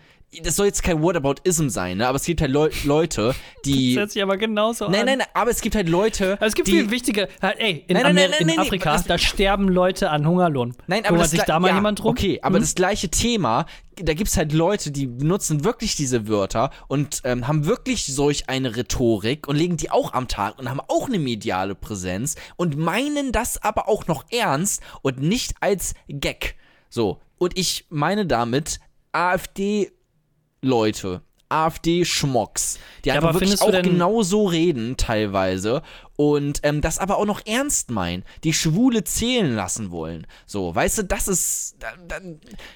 Das soll jetzt kein Whataboutism sein, ne? aber es gibt halt Leu Leute, die. das hört sich aber genauso Nein, an. nein, nein, aber es gibt halt Leute, Also es gibt die. viel wichtige. Halt, ey, in, Nein, nein, nein, nein, in Afrika, was- da sterben Leute an Hungerlohn. Nein, aber Kümmert das sich da mal ja, jemand drum? Okay, aber Hm? das gleiche Thema, da gibt es halt Leute, die benutzen wirklich diese Wörter und ähm, haben wirklich solch eine Rhetorik und legen die auch am Tag und haben auch eine mediale Präsenz und meinen das aber auch noch ernst und nicht als Gag. So, und ich meine damit AfD Leute, AfD-Schmocks, die Ja, einfach aber wirklich auch genau so reden teilweise und ähm, das aber auch noch ernst meinen, die Schwule zählen lassen wollen. So, weißt du, das ist, da- da-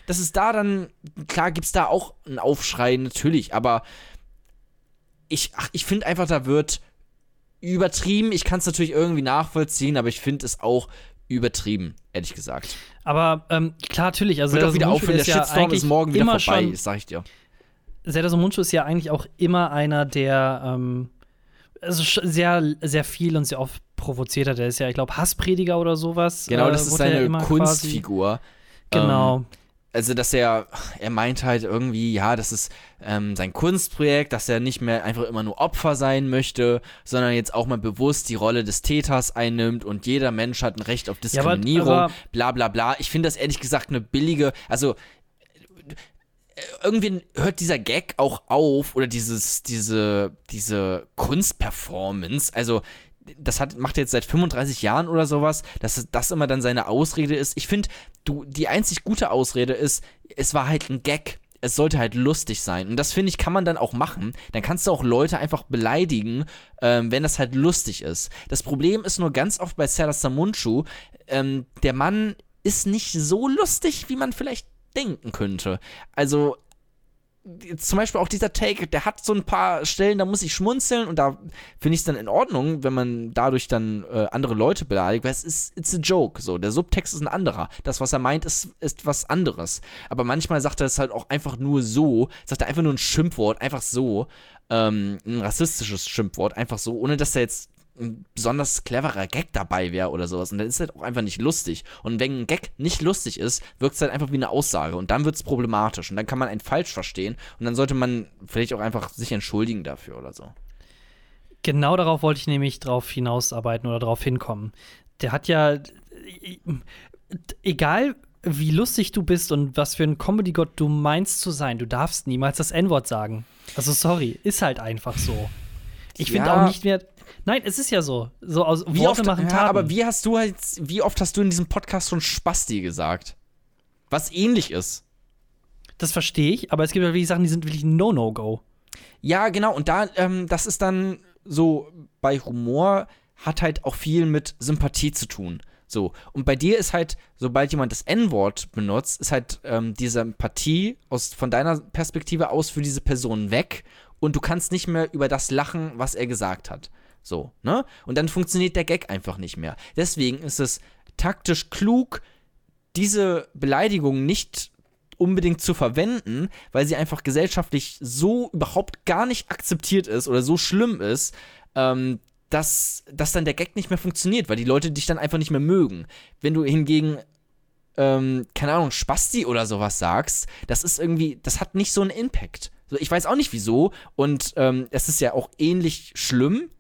das ist da dann, klar gibt's da auch einen Aufschrei, natürlich, aber ich, ach, ich finde einfach, da wird übertrieben. Ich kann es natürlich irgendwie nachvollziehen, aber ich finde es auch übertrieben, ehrlich gesagt. Aber ähm, klar, natürlich. Also Wird auch wieder aufhören, der ja Shitstorm ist morgen wieder vorbei, Schon, sag ich dir. Serdar Mundschuh ist ja eigentlich auch immer einer, der ähm, also sehr, sehr viel und sehr oft provoziert hat. Der ist ja, ich glaube, Hassprediger oder sowas. Genau, äh, das ist wurde er seine Kunstfigur. Quasi, genau. Ähm, also, dass er, er meint halt irgendwie, ja, das ist ähm, sein Kunstprojekt, dass er nicht mehr einfach immer nur Opfer sein möchte, sondern jetzt auch mal bewusst die Rolle des Täters einnimmt und jeder Mensch hat ein Recht auf Ja, aber- Diskriminierung, aber- bla bla bla. Ich finde das ehrlich gesagt eine billige, also äh, irgendwie hört dieser Gag auch auf oder dieses, diese, diese Kunstperformance, also das hat, macht er jetzt seit 35 Jahren oder sowas, dass das immer dann seine Ausrede ist. Ich finde, du, die einzig gute Ausrede ist, es war halt ein Gag. Es sollte halt lustig sein. Und das finde ich, kann man dann auch machen. Dann kannst du auch Leute einfach beleidigen, ähm, wenn das halt lustig ist. Das Problem ist nur ganz oft bei Serdar Samunchu, ähm, der Mann ist nicht so lustig, wie man vielleicht denken könnte. Also, zum Beispiel auch dieser Take, der hat so ein paar Stellen, da muss ich schmunzeln und da finde ich es dann in Ordnung, wenn man dadurch dann äh, andere Leute beleidigt, weil es ist, it's a joke, so, der Subtext ist ein anderer. Das, was er meint, ist, ist was anderes. Aber manchmal sagt er es halt auch einfach nur so, sagt er einfach nur ein Schimpfwort, einfach so, ähm, ein rassistisches Schimpfwort, einfach so, ohne dass er jetzt ein besonders cleverer Gag dabei wäre oder sowas. Und dann ist halt auch einfach nicht lustig. Und wenn ein Gag nicht lustig ist, wirkt es halt einfach wie eine Aussage. Und dann wird es problematisch. Und dann kann man einen falsch verstehen. Und dann sollte man vielleicht auch einfach sich entschuldigen dafür oder so. Genau darauf wollte ich nämlich drauf hinausarbeiten oder drauf hinkommen. Der hat ja, egal wie lustig du bist und was für ein Comedy-Gott du meinst zu sein, du darfst niemals das N-Wort sagen. Also sorry, ist halt einfach so. Ich finde Ja. auch nicht mehr. Nein, es ist ja so. So aus Wie Worte oft, machen ja, Taten. aber wie hast du halt, wie oft hast du in diesem Podcast schon Spasti gesagt? Was ähnlich ist. das verstehe ich, aber es gibt ja wirklich Sachen, die sind wirklich No-No-Go. Ja, genau. Und da, ähm, das ist dann so, bei Humor hat halt auch viel mit Sympathie zu tun. So. Und bei dir ist halt, sobald jemand das N-Wort benutzt, ist halt ähm, diese Empathie aus, von deiner Perspektive aus für diese Person weg und du kannst nicht mehr über das lachen, was er gesagt hat. So, ne? Und dann funktioniert der Gag einfach nicht mehr. Deswegen ist es taktisch klug, diese Beleidigung nicht unbedingt zu verwenden, weil sie einfach gesellschaftlich so überhaupt gar nicht akzeptiert ist oder so schlimm ist, ähm, dass, dass dann der Gag nicht mehr funktioniert, weil die Leute dich dann einfach nicht mehr mögen. Wenn du hingegen, ähm, keine Ahnung, Spasti oder sowas sagst, das ist irgendwie, das hat nicht so einen Impact. Ich weiß auch nicht wieso und ähm, es ist ja auch ähnlich schlimm,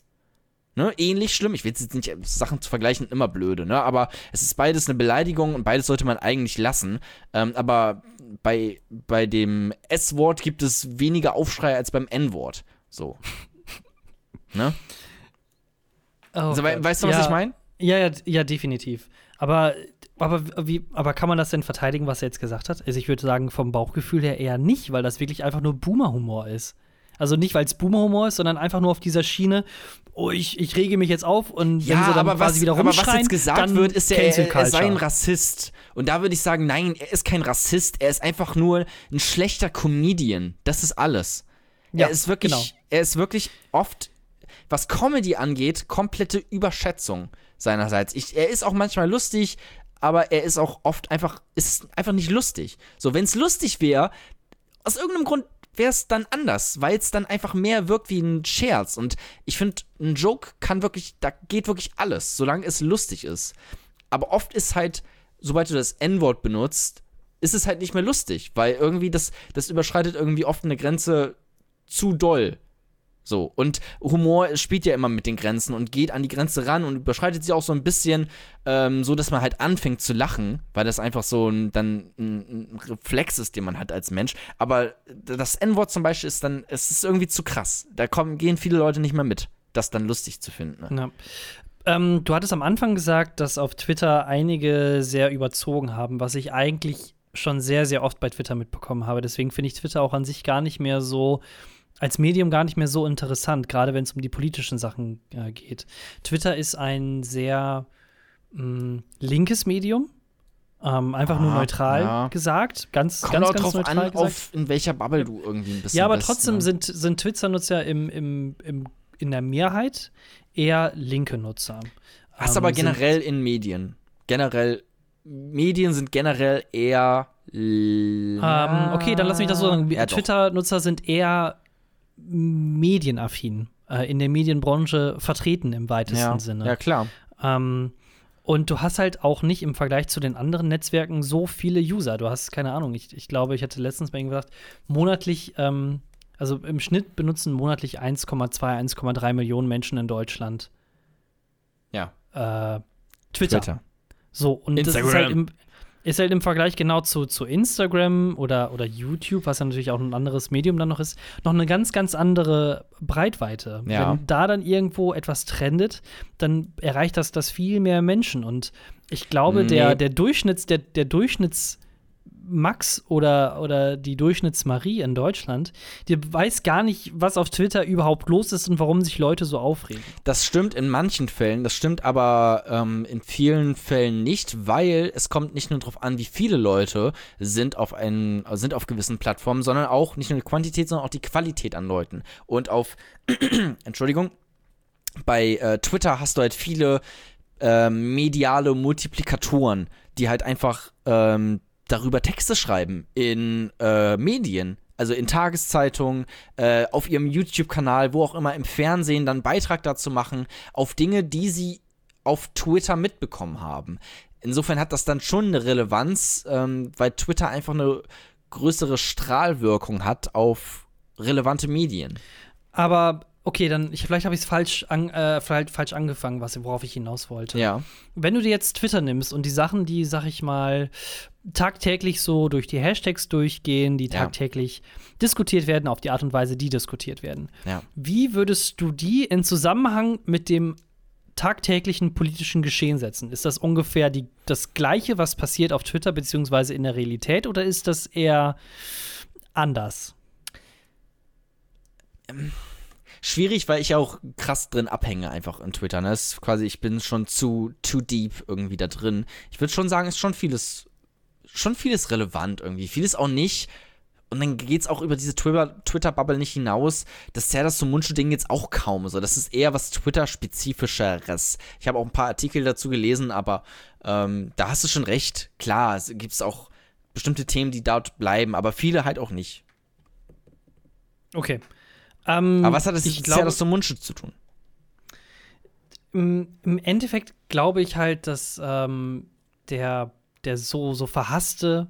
Ne, ähnlich schlimm. Ich will jetzt nicht Sachen zu vergleichen, immer blöde, ne? Aber es ist beides eine Beleidigung und beides sollte man eigentlich lassen. Ähm, aber bei, bei dem S-Wort gibt es weniger Aufschrei als beim N-Wort. So. ne? Oh Also, weißt du, was ja, ich meine? Ja, ja, ja, definitiv. Aber, aber, wie, aber kann man das denn verteidigen, was er jetzt gesagt hat? Also ich würde sagen, vom Bauchgefühl her eher nicht, weil das wirklich einfach nur Boomer-Humor ist. Also nicht, weil es Boomer-Humor ist, sondern einfach nur auf dieser Schiene, oh, ich, ich rege mich jetzt auf und wenn sie dann aber quasi was, wieder aber was rumschreien, jetzt gesagt dann wird, ist ja, Cancel er, er sei ein. Rassist. Und da würde ich sagen, nein, er ist kein Rassist, er ist einfach nur ein schlechter Comedian. Das ist alles. Ja, er ist wirklich, genau. er ist wirklich oft, was Comedy angeht, komplette Überschätzung seinerseits. Ich, er ist auch manchmal lustig, aber er ist auch oft einfach, ist einfach nicht lustig. So, wenn es lustig wäre, aus irgendeinem Grund wäre es dann anders, weil es dann einfach mehr wirkt wie ein Scherz. Und ich finde, ein Joke kann wirklich, da geht wirklich alles, solange es lustig ist. Aber oft ist halt, sobald du das N-Wort benutzt, ist es halt nicht mehr lustig, weil irgendwie das, das überschreitet irgendwie oft eine Grenze zu doll. So, und Humor spielt ja immer mit den Grenzen und geht an die Grenze ran und überschreitet sie auch so ein bisschen, ähm, so dass man halt anfängt zu lachen, weil das einfach so ein, dann ein, ein Reflex ist, den man hat als Mensch. Aber das N-Wort zum Beispiel ist dann, es ist irgendwie zu krass. Da kommen, gehen viele Leute nicht mehr mit, das dann lustig zu finden. Ne? Ja. Ähm, du hattest am Anfang gesagt, dass auf Twitter einige sehr überzogen haben, was ich eigentlich schon sehr, sehr oft bei Twitter mitbekommen habe. Deswegen finde ich Twitter auch an sich gar nicht mehr so als Medium gar nicht mehr so interessant, gerade wenn es um die politischen Sachen äh, geht. Twitter ist ein sehr mh, linkes Medium. Ähm, einfach nur Ah, neutral ja. gesagt. Ganz, Kommt ganz, ganz drauf neutral an, gesagt. auf in welcher Bubble du irgendwie ein bisschen ja, aber bist, trotzdem ne? sind, sind Twitter-Nutzer im, im, im, in der Mehrheit eher linke Nutzer. Hast Ähm, aber generell in Medien. Generell, Medien sind generell eher. Ähm, okay, dann lass mich das so sagen. Ja. Twitter-Nutzer sind eher medienaffin, äh, in der Medienbranche vertreten im weitesten ja, Sinne. Ja, klar. Ähm, und du hast halt auch nicht im Vergleich zu den anderen Netzwerken so viele User. Du hast, keine Ahnung, ich, ich glaube, ich hatte letztens bei ihm gesagt, monatlich, ähm, also im Schnitt benutzen monatlich 1,2, 1,3 Millionen Menschen in Deutschland Ja. äh, Twitter. Twitter. So, und das ist Instagram. halt, im, ist halt im Vergleich genau zu, zu Instagram oder, oder YouTube, was ja natürlich auch ein anderes Medium dann noch ist, noch eine ganz, ganz andere Breitweite. Ja. Wenn da dann irgendwo etwas trendet, dann erreicht das, das viel mehr Menschen. Und ich glaube, Nee. der, der Durchschnitts, der, der Durchschnitts Max oder, oder die Durchschnittsmarie in Deutschland, die weiß gar nicht, was auf Twitter überhaupt los ist und warum sich Leute so aufregen. Das stimmt in manchen Fällen, das stimmt aber ähm, in vielen Fällen nicht, weil es kommt nicht nur darauf an, wie viele Leute sind auf einen, sind auf gewissen Plattformen, sondern auch nicht nur die Quantität, sondern auch die Qualität an Leuten. Und auf, Entschuldigung, bei äh, Twitter hast du halt viele ähm, mediale Multiplikatoren, die halt einfach ähm, darüber Texte schreiben in äh, Medien. Also in Tageszeitungen, äh, auf ihrem YouTube-Kanal, wo auch immer, im Fernsehen dann Beitrag dazu machen, auf Dinge, die sie auf Twitter mitbekommen haben. Insofern hat das dann schon eine Relevanz, ähm, weil Twitter einfach eine größere Strahlwirkung hat auf relevante Medien. Aber okay, dann ich, vielleicht habe ich es falsch, an, äh, falsch angefangen, was, worauf ich hinaus wollte. Ja. Wenn du dir jetzt Twitter nimmst und die Sachen, die, sag ich mal, tagtäglich so durch die Hashtags durchgehen, die Ja. tagtäglich diskutiert werden, auf die Art und Weise, die diskutiert werden. Ja. Wie würdest du die in Zusammenhang mit dem tagtäglichen politischen Geschehen setzen? Ist das ungefähr die, das Gleiche, was passiert auf Twitter beziehungsweise in der Realität, oder ist das eher anders? Schwierig, weil ich auch krass drin abhänge einfach in Twitter. Ne? Das ist quasi, ich bin schon zu too deep irgendwie da drin. Ich würde schon sagen, ist schon vieles, schon vieles relevant irgendwie. Vieles auch nicht. Und dann geht's auch über diese Twitter- Twitter-Bubble nicht hinaus. Das zerrt das so Mundschuh-Ding jetzt auch kaum so. Das ist eher was Twitter-spezifischeres. Ich habe auch ein paar Artikel dazu gelesen, aber ähm, da hast du schon recht. Klar, es gibt auch bestimmte Themen, die dort bleiben, aber viele halt auch nicht. Okay. Ähm, Aber was hat das ich glaube, das zum Mundschutz zu tun? im, Im Endeffekt glaube ich halt, dass ähm, der, der so, so verhasste,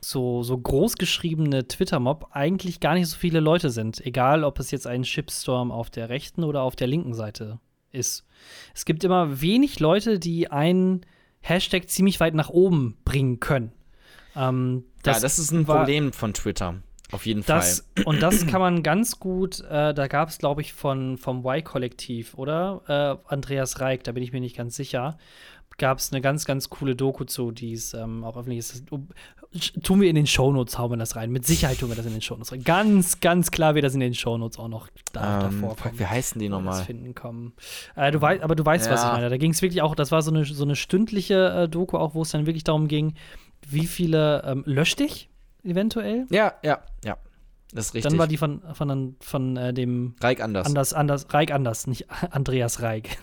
so, so großgeschriebene Twitter-Mob eigentlich gar nicht so viele Leute sind. Egal, ob es jetzt ein Shipstorm auf der rechten oder auf der linken Seite ist. Es gibt immer wenig Leute, die einen Hashtag ziemlich weit nach oben bringen können. Ähm, ja, das ist ein Problem von Twitter. Auf jeden das, Fall. und das kann man ganz gut, äh, da gab es, glaube ich, von, vom Y-Kollektiv, oder? Äh, Andreas Reik, da bin ich mir nicht ganz sicher. Gab es eine ganz, ganz coole Doku zu, die ist ähm, auch öffentlich ist. Tun wir in den Shownotes, hauen wir das rein. Mit Sicherheit tun wir das in den Shownotes rein. Ganz, ganz klar wird das in den Shownotes auch noch da, Ähm, davor kommen. wie heißen die wir das nochmal? finden kommen. Äh, du weißt, aber du weißt, was ich Ja. meine. Da ging es wirklich auch, das war so eine, so eine stündliche äh, Doku auch, wo es dann wirklich darum ging, wie viele ähm, lösch dich eventuell. Ja, ja, ja. Das ist richtig. Dann war die von, von, von äh, dem Reik anders. Anders, anders, Reik Anders, nicht Andreas Reik.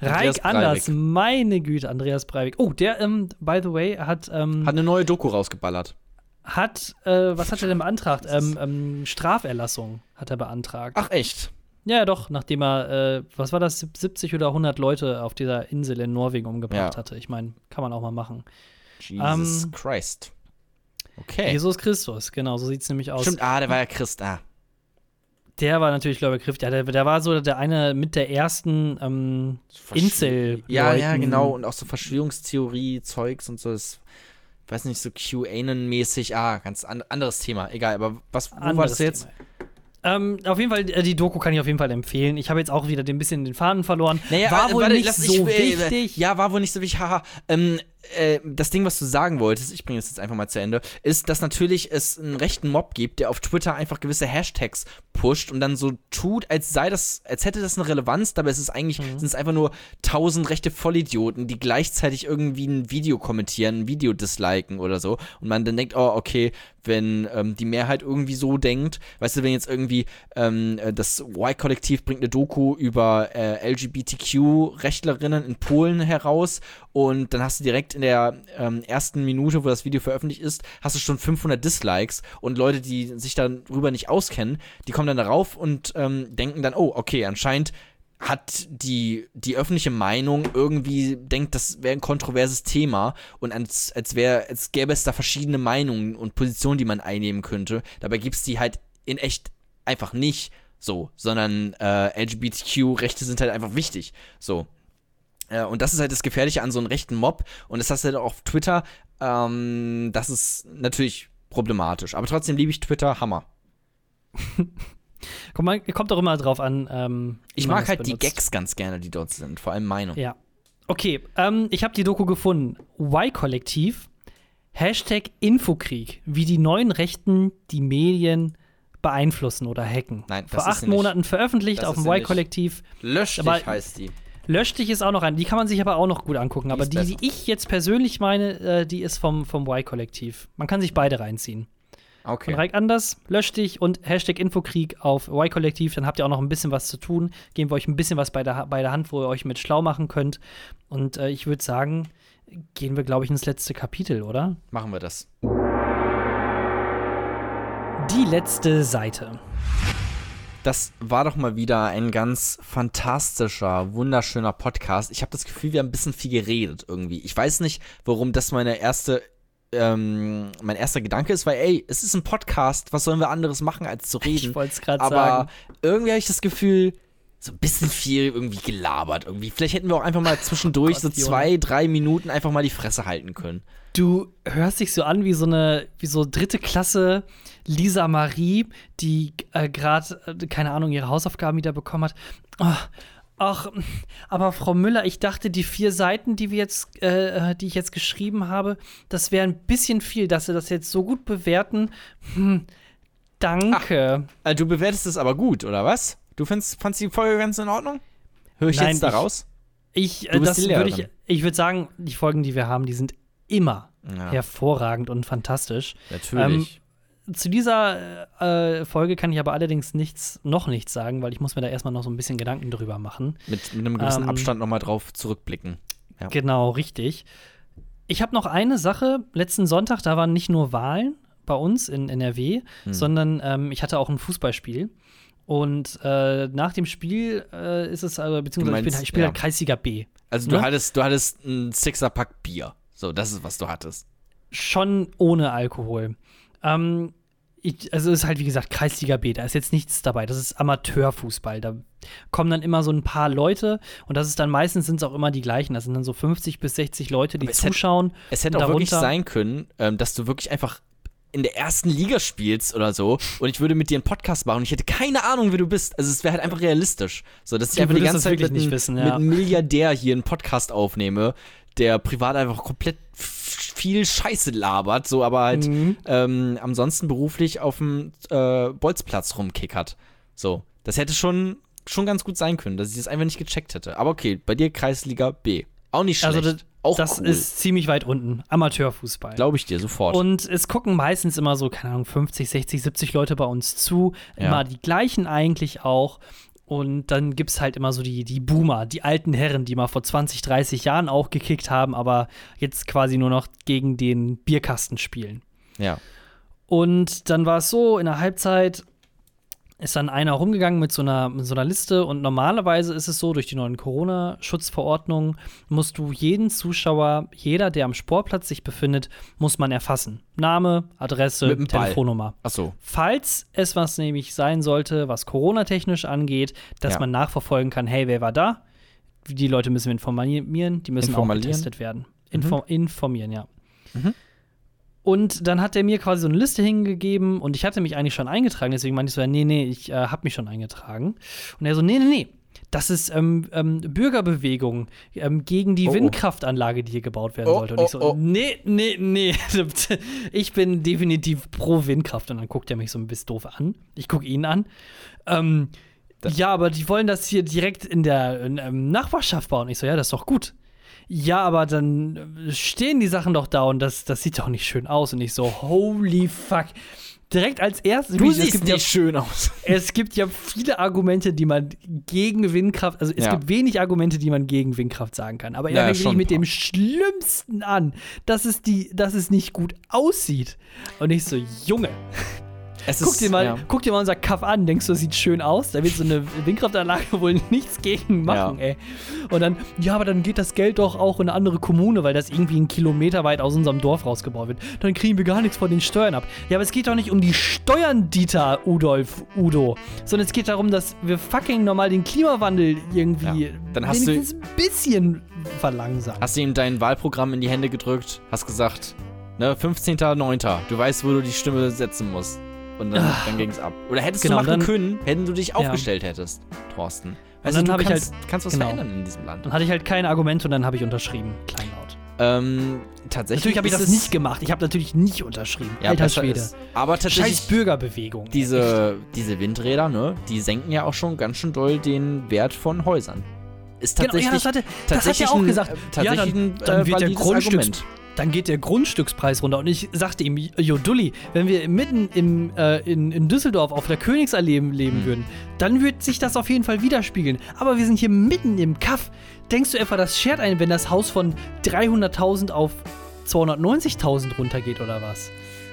Ja. Reik Anders, meine Güte, Andreas Breivik. Oh, der, ähm, by the way, hat, ähm, Hat eine neue Doku rausgeballert. hat, äh, was hat er denn beantragt? Ähm, ähm, Straferlassung hat er beantragt. Ach, echt? Ja, ja, doch, nachdem er, äh, was war das, 70 oder 100 Leute auf dieser Insel in Norwegen umgebracht Ja. hatte. Ich meine, kann man auch mal machen. Jesus Ähm, Christ. Okay. Jesus Christus, genau, so sieht es nämlich aus. Stimmt, ah, der war ja Christ. Ah. Der war natürlich Leubegriff. Ja, der, der war so der eine mit der ersten ähm, Insel. Ja, ja, genau. Und auch so Verschwörungstheorie-Zeugs und so. Das, weiß nicht, so QAnon-mäßig. Ah, ganz an, anderes Thema. Egal, aber was, wo war Anderes das jetzt? Thema. Ähm, auf jeden Fall, äh, die Doku kann ich auf jeden Fall empfehlen. Ich habe jetzt auch wieder ein bisschen den Faden verloren. Naja, war äh, wohl warte, nicht so ich- äh, wichtig. Ja, war wohl nicht so wichtig, haha. Ähm, äh, das Ding, was du sagen wolltest, ich bringe es jetzt einfach mal zu Ende, ist, dass natürlich es einen rechten Mob gibt, der auf Twitter einfach gewisse Hashtags pusht und dann so tut, als sei das, als hätte das eine Relevanz, dabei ist es eigentlich, mhm. sind es einfach nur tausend rechte Vollidioten, die gleichzeitig irgendwie ein Video kommentieren, ein Video disliken oder so. Und man dann denkt, oh, okay, wenn ähm, die Mehrheit irgendwie so denkt. Weißt du, wenn jetzt irgendwie ähm, äh, das Y-Kollektiv bringt eine Doku über äh, LGBTQ-Rechtlerinnen in Polen heraus und dann hast du direkt in der ähm, ersten Minute, wo das Video veröffentlicht ist, hast du schon 500 Dislikes und Leute, die sich darüber nicht auskennen, die kommen dann darauf und ähm, denken dann, oh, okay, anscheinend hat die, die öffentliche Meinung irgendwie denkt, das wäre ein kontroverses Thema und als, als, wär, als gäbe es da verschiedene Meinungen und Positionen, die man einnehmen könnte. Dabei gibt es die halt in echt einfach nicht so, sondern äh, LGBTQ-Rechte sind halt einfach wichtig. So. Äh, und das ist halt das Gefährliche an so einem rechten Mob. Und das hast du halt auch auf Twitter. Ähm, das ist natürlich problematisch. Aber trotzdem liebe ich Twitter, Hammer. Kommt, doch immer drauf an. Ähm, ich mag halt benutzt. die Gags ganz gerne, die dort sind, vor allem Meinung. Ja. Okay, ähm, ich habe die Doku gefunden. Y-Kollektiv, Hashtag Infokrieg, wie die neuen Rechten die Medien beeinflussen oder hacken. Nein, das Vor acht Monaten veröffentlicht auf dem Y-Kollektiv. Lösch dich heißt die. Lösch dich ist auch noch ein. Die kann man sich aber auch noch gut angucken. Die aber die, besser. die ich jetzt persönlich meine, äh, die ist vom, vom Y-Kollektiv. Man kann sich beide reinziehen. Okay. Von Reik Anders, lösch dich und Hashtag Infokrieg auf Y-Kollektiv, dann habt ihr auch noch ein bisschen was zu tun. Geben wir euch ein bisschen was bei der, bei der Hand, wo ihr euch mit schlau machen könnt. Und äh, ich würde sagen, gehen wir, glaube ich, ins letzte Kapitel, oder? Machen wir das. Die letzte Seite. Das war doch mal wieder ein ganz fantastischer, wunderschöner Podcast. Ich habe das Gefühl, wir haben ein bisschen viel geredet irgendwie. Ich weiß nicht, warum das meine erste ähm, mein erster Gedanke ist, weil, ey, es ist ein Podcast, was sollen wir anderes machen, als zu reden? Ich wollte es gerade sagen. Aber irgendwie habe ich das Gefühl, so ein bisschen viel irgendwie gelabert irgendwie. Vielleicht hätten wir auch einfach mal zwischendurch oh Gott, so zwei, drei Minuten einfach mal die Fresse halten können. Du hörst dich so an wie so eine, wie so dritte Klasse Lisa Marie, die äh, gerade, äh, keine Ahnung, ihre Hausaufgaben wieder bekommen hat. Oh, Ach, aber Frau Müller, ich dachte, die vier Seiten, die wir jetzt, äh, die ich jetzt geschrieben habe, das wäre ein bisschen viel, dass Sie das jetzt so gut bewerten. Hm, danke. Ach, äh, du bewertest es aber gut, oder was? Du findest, fandst die Folge ganz in Ordnung? Höre ich Nein, jetzt da raus? Ich, äh, das würde ich, ich würde sagen, die Folgen, die wir haben, die sind immer ja. hervorragend und fantastisch. Natürlich. Ähm, zu dieser äh, Folge kann ich aber allerdings nichts, noch nichts sagen, weil ich muss mir da erstmal noch so ein bisschen Gedanken drüber machen. Mit, mit einem gewissen ähm, Abstand nochmal drauf zurückblicken. Ja. Genau, richtig. Ich habe noch eine Sache. Letzten Sonntag, da waren nicht nur Wahlen bei uns in NRW, hm. sondern ähm, ich hatte auch ein Fußballspiel. Und äh, nach dem Spiel äh, ist es, äh, beziehungsweise meinst, ich, spiele ja. Kreisliga B. Also du ne? hattest, du hattest ein Sixer-Pack Bier. So, das ist, was du hattest. Schon ohne Alkohol. Ähm, ich, also es ist halt wie gesagt Kreisliga B, da ist jetzt nichts dabei. Das ist Amateurfußball. Da kommen dann immer so ein paar Leute und das ist dann meistens sind es auch immer die gleichen. Das sind dann so 50 bis 60 Leute, die es zuschauen. Hätte, es hätte auch wirklich sein können, ähm, dass du wirklich einfach in der ersten Liga spielst oder so und ich würde mit dir einen Podcast machen und ich hätte keine Ahnung, wie du bist. Also es wäre halt einfach realistisch. So, dass ich einfach die ganze Zeit mit, nicht wissen, ja. mit einem Milliardär hier einen Podcast aufnehme, der privat einfach komplett viel Scheiße labert, so aber halt mhm. ähm, ansonsten beruflich auf dem äh, Bolzplatz rumkickert. So, das hätte schon, schon ganz gut sein können, dass ich das einfach nicht gecheckt hätte. Aber okay, bei dir Kreisliga B. Auch nicht also schlecht. Also das, auch das cool. ist ziemlich weit unten. Amateurfußball. Glaube ich dir, sofort. Und es gucken meistens immer so, keine Ahnung, 50, 60, 70 Leute bei uns zu. Ja. Immer die gleichen eigentlich auch. Und dann gibt es halt immer so die, die Boomer, die alten Herren, die mal vor 20, 30 Jahren auch gekickt haben, aber jetzt quasi nur noch gegen den Bierkasten spielen. Ja. Und dann war es so, in der Halbzeit ist dann einer rumgegangen mit so einer, mit so einer Liste und normalerweise ist es so, durch die neuen Corona-Schutzverordnungen musst du jeden Zuschauer, jeder, der am Sportplatz sich befindet, muss man erfassen. Name, Adresse, Telefonnummer. Ach so. Falls es was nämlich sein sollte, was Corona-technisch angeht, dass ja. man nachverfolgen kann, hey, wer war da? Die Leute müssen wir informieren, die müssen auch getestet werden. Info mhm. Informieren, ja. Mhm. Und dann hat er mir quasi so eine Liste hingegeben und ich hatte mich eigentlich schon eingetragen, deswegen meinte ich so, nee, nee, ich äh, habe mich schon eingetragen. Und er so, nee, nee, nee, Das ist ähm, ähm, Bürgerbewegung ähm, gegen die Oh, oh. Windkraftanlage, die hier gebaut werden Oh, sollte. Und ich so, oh, oh. nee, nee, nee. Ich bin definitiv pro Windkraft. Und dann guckt er mich so ein bisschen doof an. Ich gucke ihn an. Ähm, ja, aber die wollen das hier direkt in der in, ähm, Nachbarschaft bauen. Ich so, ja, das ist doch gut. Ja, aber dann äh, stehen die Sachen doch da und das, das sieht doch nicht schön aus. Und ich so, holy fuck. Direkt als erstes. Du es siehst gibt nicht ja schön aus. es gibt ja viele Argumente, die man gegen Windkraft, also es Ja. gibt wenig Argumente, die man gegen Windkraft sagen kann. Aber er ja, fängt mit dem Schlimmsten an, dass es, die, dass es nicht gut aussieht. Und ich so, Junge, Es guck dir, mal, ja. guck dir mal unser Kaff an, denkst du, das sieht schön aus? Da wird so eine Windkraftanlage wohl nichts gegen machen, Ja. ey. Und dann, ja, aber dann geht das Geld doch auch in eine andere Kommune, weil das irgendwie einen Kilometer weit aus unserem Dorf rausgebaut wird. Dann kriegen wir gar nichts von den Steuern ab. Ja, aber es geht doch nicht um die Steuern, Dieter Udolf Udo, sondern es geht darum, dass wir fucking normal den Klimawandel irgendwie Ja. Dann hast du- ein bisschen verlangsamen. Hast du ihm dein Wahlprogramm in die Hände gedrückt, hast gesagt, ne, 15.09., du weißt, wo du die Stimme setzen musst. Und dann, dann ging es ab. Oder hättest Genau, du machen dann- können, wenn du dich aufgestellt hättest, Thorsten. Weißt dann du, du ich kannst, halt- kannst was genau. verändern in diesem Land. Dann hatte ich halt kein Argument und dann habe ich unterschrieben. Kleinlaut. Ähm, tatsächlich Natürlich habe ich das nicht gemacht. Ich habe natürlich nicht unterschrieben. Ja, Alter Schwede. ist. Aber tatsächlich, Scheiß Bürgerbewegung. diese, diese Windräder, ne, die senken ja auch schon ganz schön doll den Wert von Häusern. Ist Genau, tatsächlich, ja, das hatte, das hat tatsächlich er auch gesagt. äh, ja, tatsächlich dann, ein dann äh, wird der valides Grundstücks, Argument. Dann geht der Grundstückspreis runter. Und ich sagte ihm, Jo Dulli, wenn wir mitten im, äh, in, in Düsseldorf auf der Königsallee leben Hm. würden, dann wird sich das auf jeden Fall widerspiegeln. Aber wir sind hier mitten im Kaff. Denkst du etwa, das schert ein, wenn das Haus von 300.000 auf 290.000 runtergeht oder was?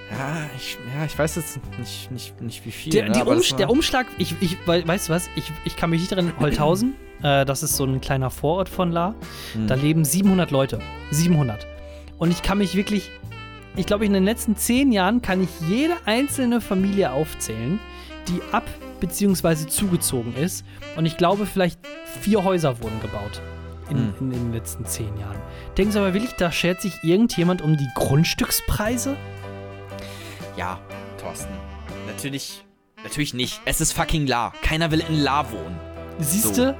Ja ich, ja, ich weiß jetzt nicht, nicht, nicht wie viel. Der, ne, Umsch der Umschlag, ich, ich, wei- weißt du was? Ich, ich kann mich nicht daran, Holthausen, äh, das ist so ein kleiner Vorort von La. Hm. Da leben 700 Leute. 700. Und ich kann mich wirklich, ich glaube, in den letzten zehn Jahren kann ich jede einzelne Familie aufzählen, die ab- bzw. zugezogen ist. Und ich glaube, vielleicht vier Häuser wurden gebaut. In, Hm. in, den letzten zehn Jahren. Denken Sie aber wirklich, da schert sich irgendjemand um die Grundstückspreise? Ja, Thorsten. Natürlich, natürlich nicht. Es ist fucking La. Keiner will in La wohnen. Siehst So. du?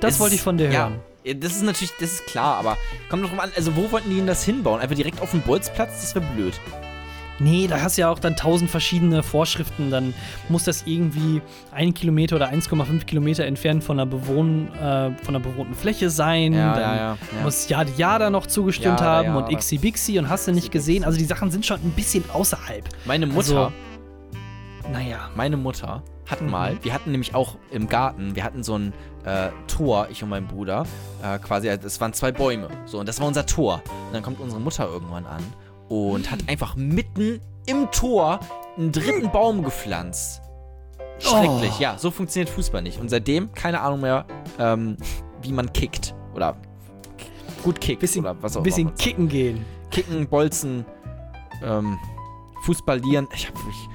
Das Es wollte ich von dir hören. Ja, das ist natürlich, das ist klar, aber kommt doch drauf an, also wo wollten die denn das hinbauen? Einfach direkt auf dem Bolzplatz? Das wäre blöd. Nee, da hast du ja auch dann tausend verschiedene Vorschriften. Dann muss das irgendwie ein Kilometer oder 1,5 Kilometer entfernt von einer, bewohn, äh, von einer bewohnten Fläche sein. Ja, dann ja, ja, ja. muss Jada Jada noch zugestimmt haben und Ixi Bixi und hast du nicht gesehen. Also die Sachen sind schon ein bisschen außerhalb. Meine Mutter, Also- Naja. meine Mutter hat Mhm. mal, wir hatten nämlich auch im Garten, wir hatten so ein äh, Tor, ich und mein Bruder, äh, quasi, es waren zwei Bäume. So, und das war unser Tor. Und dann kommt unsere Mutter irgendwann an und hat einfach mitten im Tor einen dritten Baum gepflanzt. Schrecklich, Oh. ja, so funktioniert Fußball nicht. Und seitdem keine Ahnung mehr, ähm, wie man kickt. Oder gut kickt. Bisschen, oder was auch bisschen immer. kicken gehen. Kicken, Bolzen, ähm, Fußballieren. Ich hab wirklich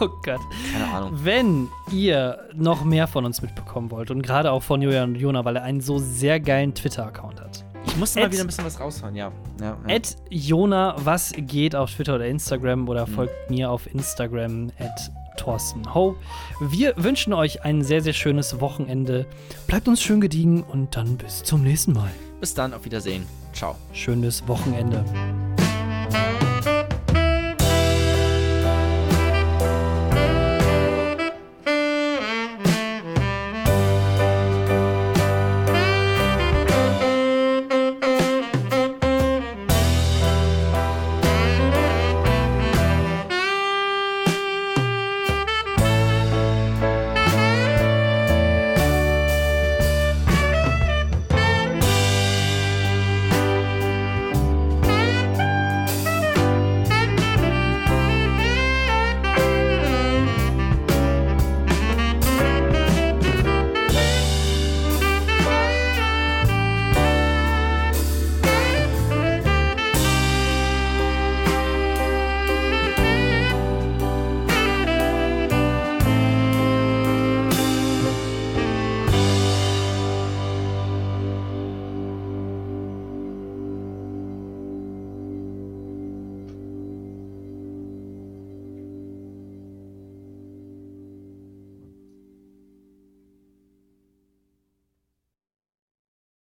Oh Gott. keine Ahnung. Wenn ihr noch mehr von uns mitbekommen wollt und gerade auch von Julian und Jona, weil er einen so sehr geilen Twitter-Account hat. Ich muss mal wieder ein bisschen was raushauen, ja. ja, ja. At Jona, was geht auf Twitter oder Instagram Mhm. oder folgt mir auf Instagram at Thorsten Ho. Wir wünschen euch ein sehr, sehr schönes Wochenende. Bleibt uns schön gediegen und dann bis zum nächsten Mal. Bis dann, auf Wiedersehen. Ciao. Schönes Wochenende.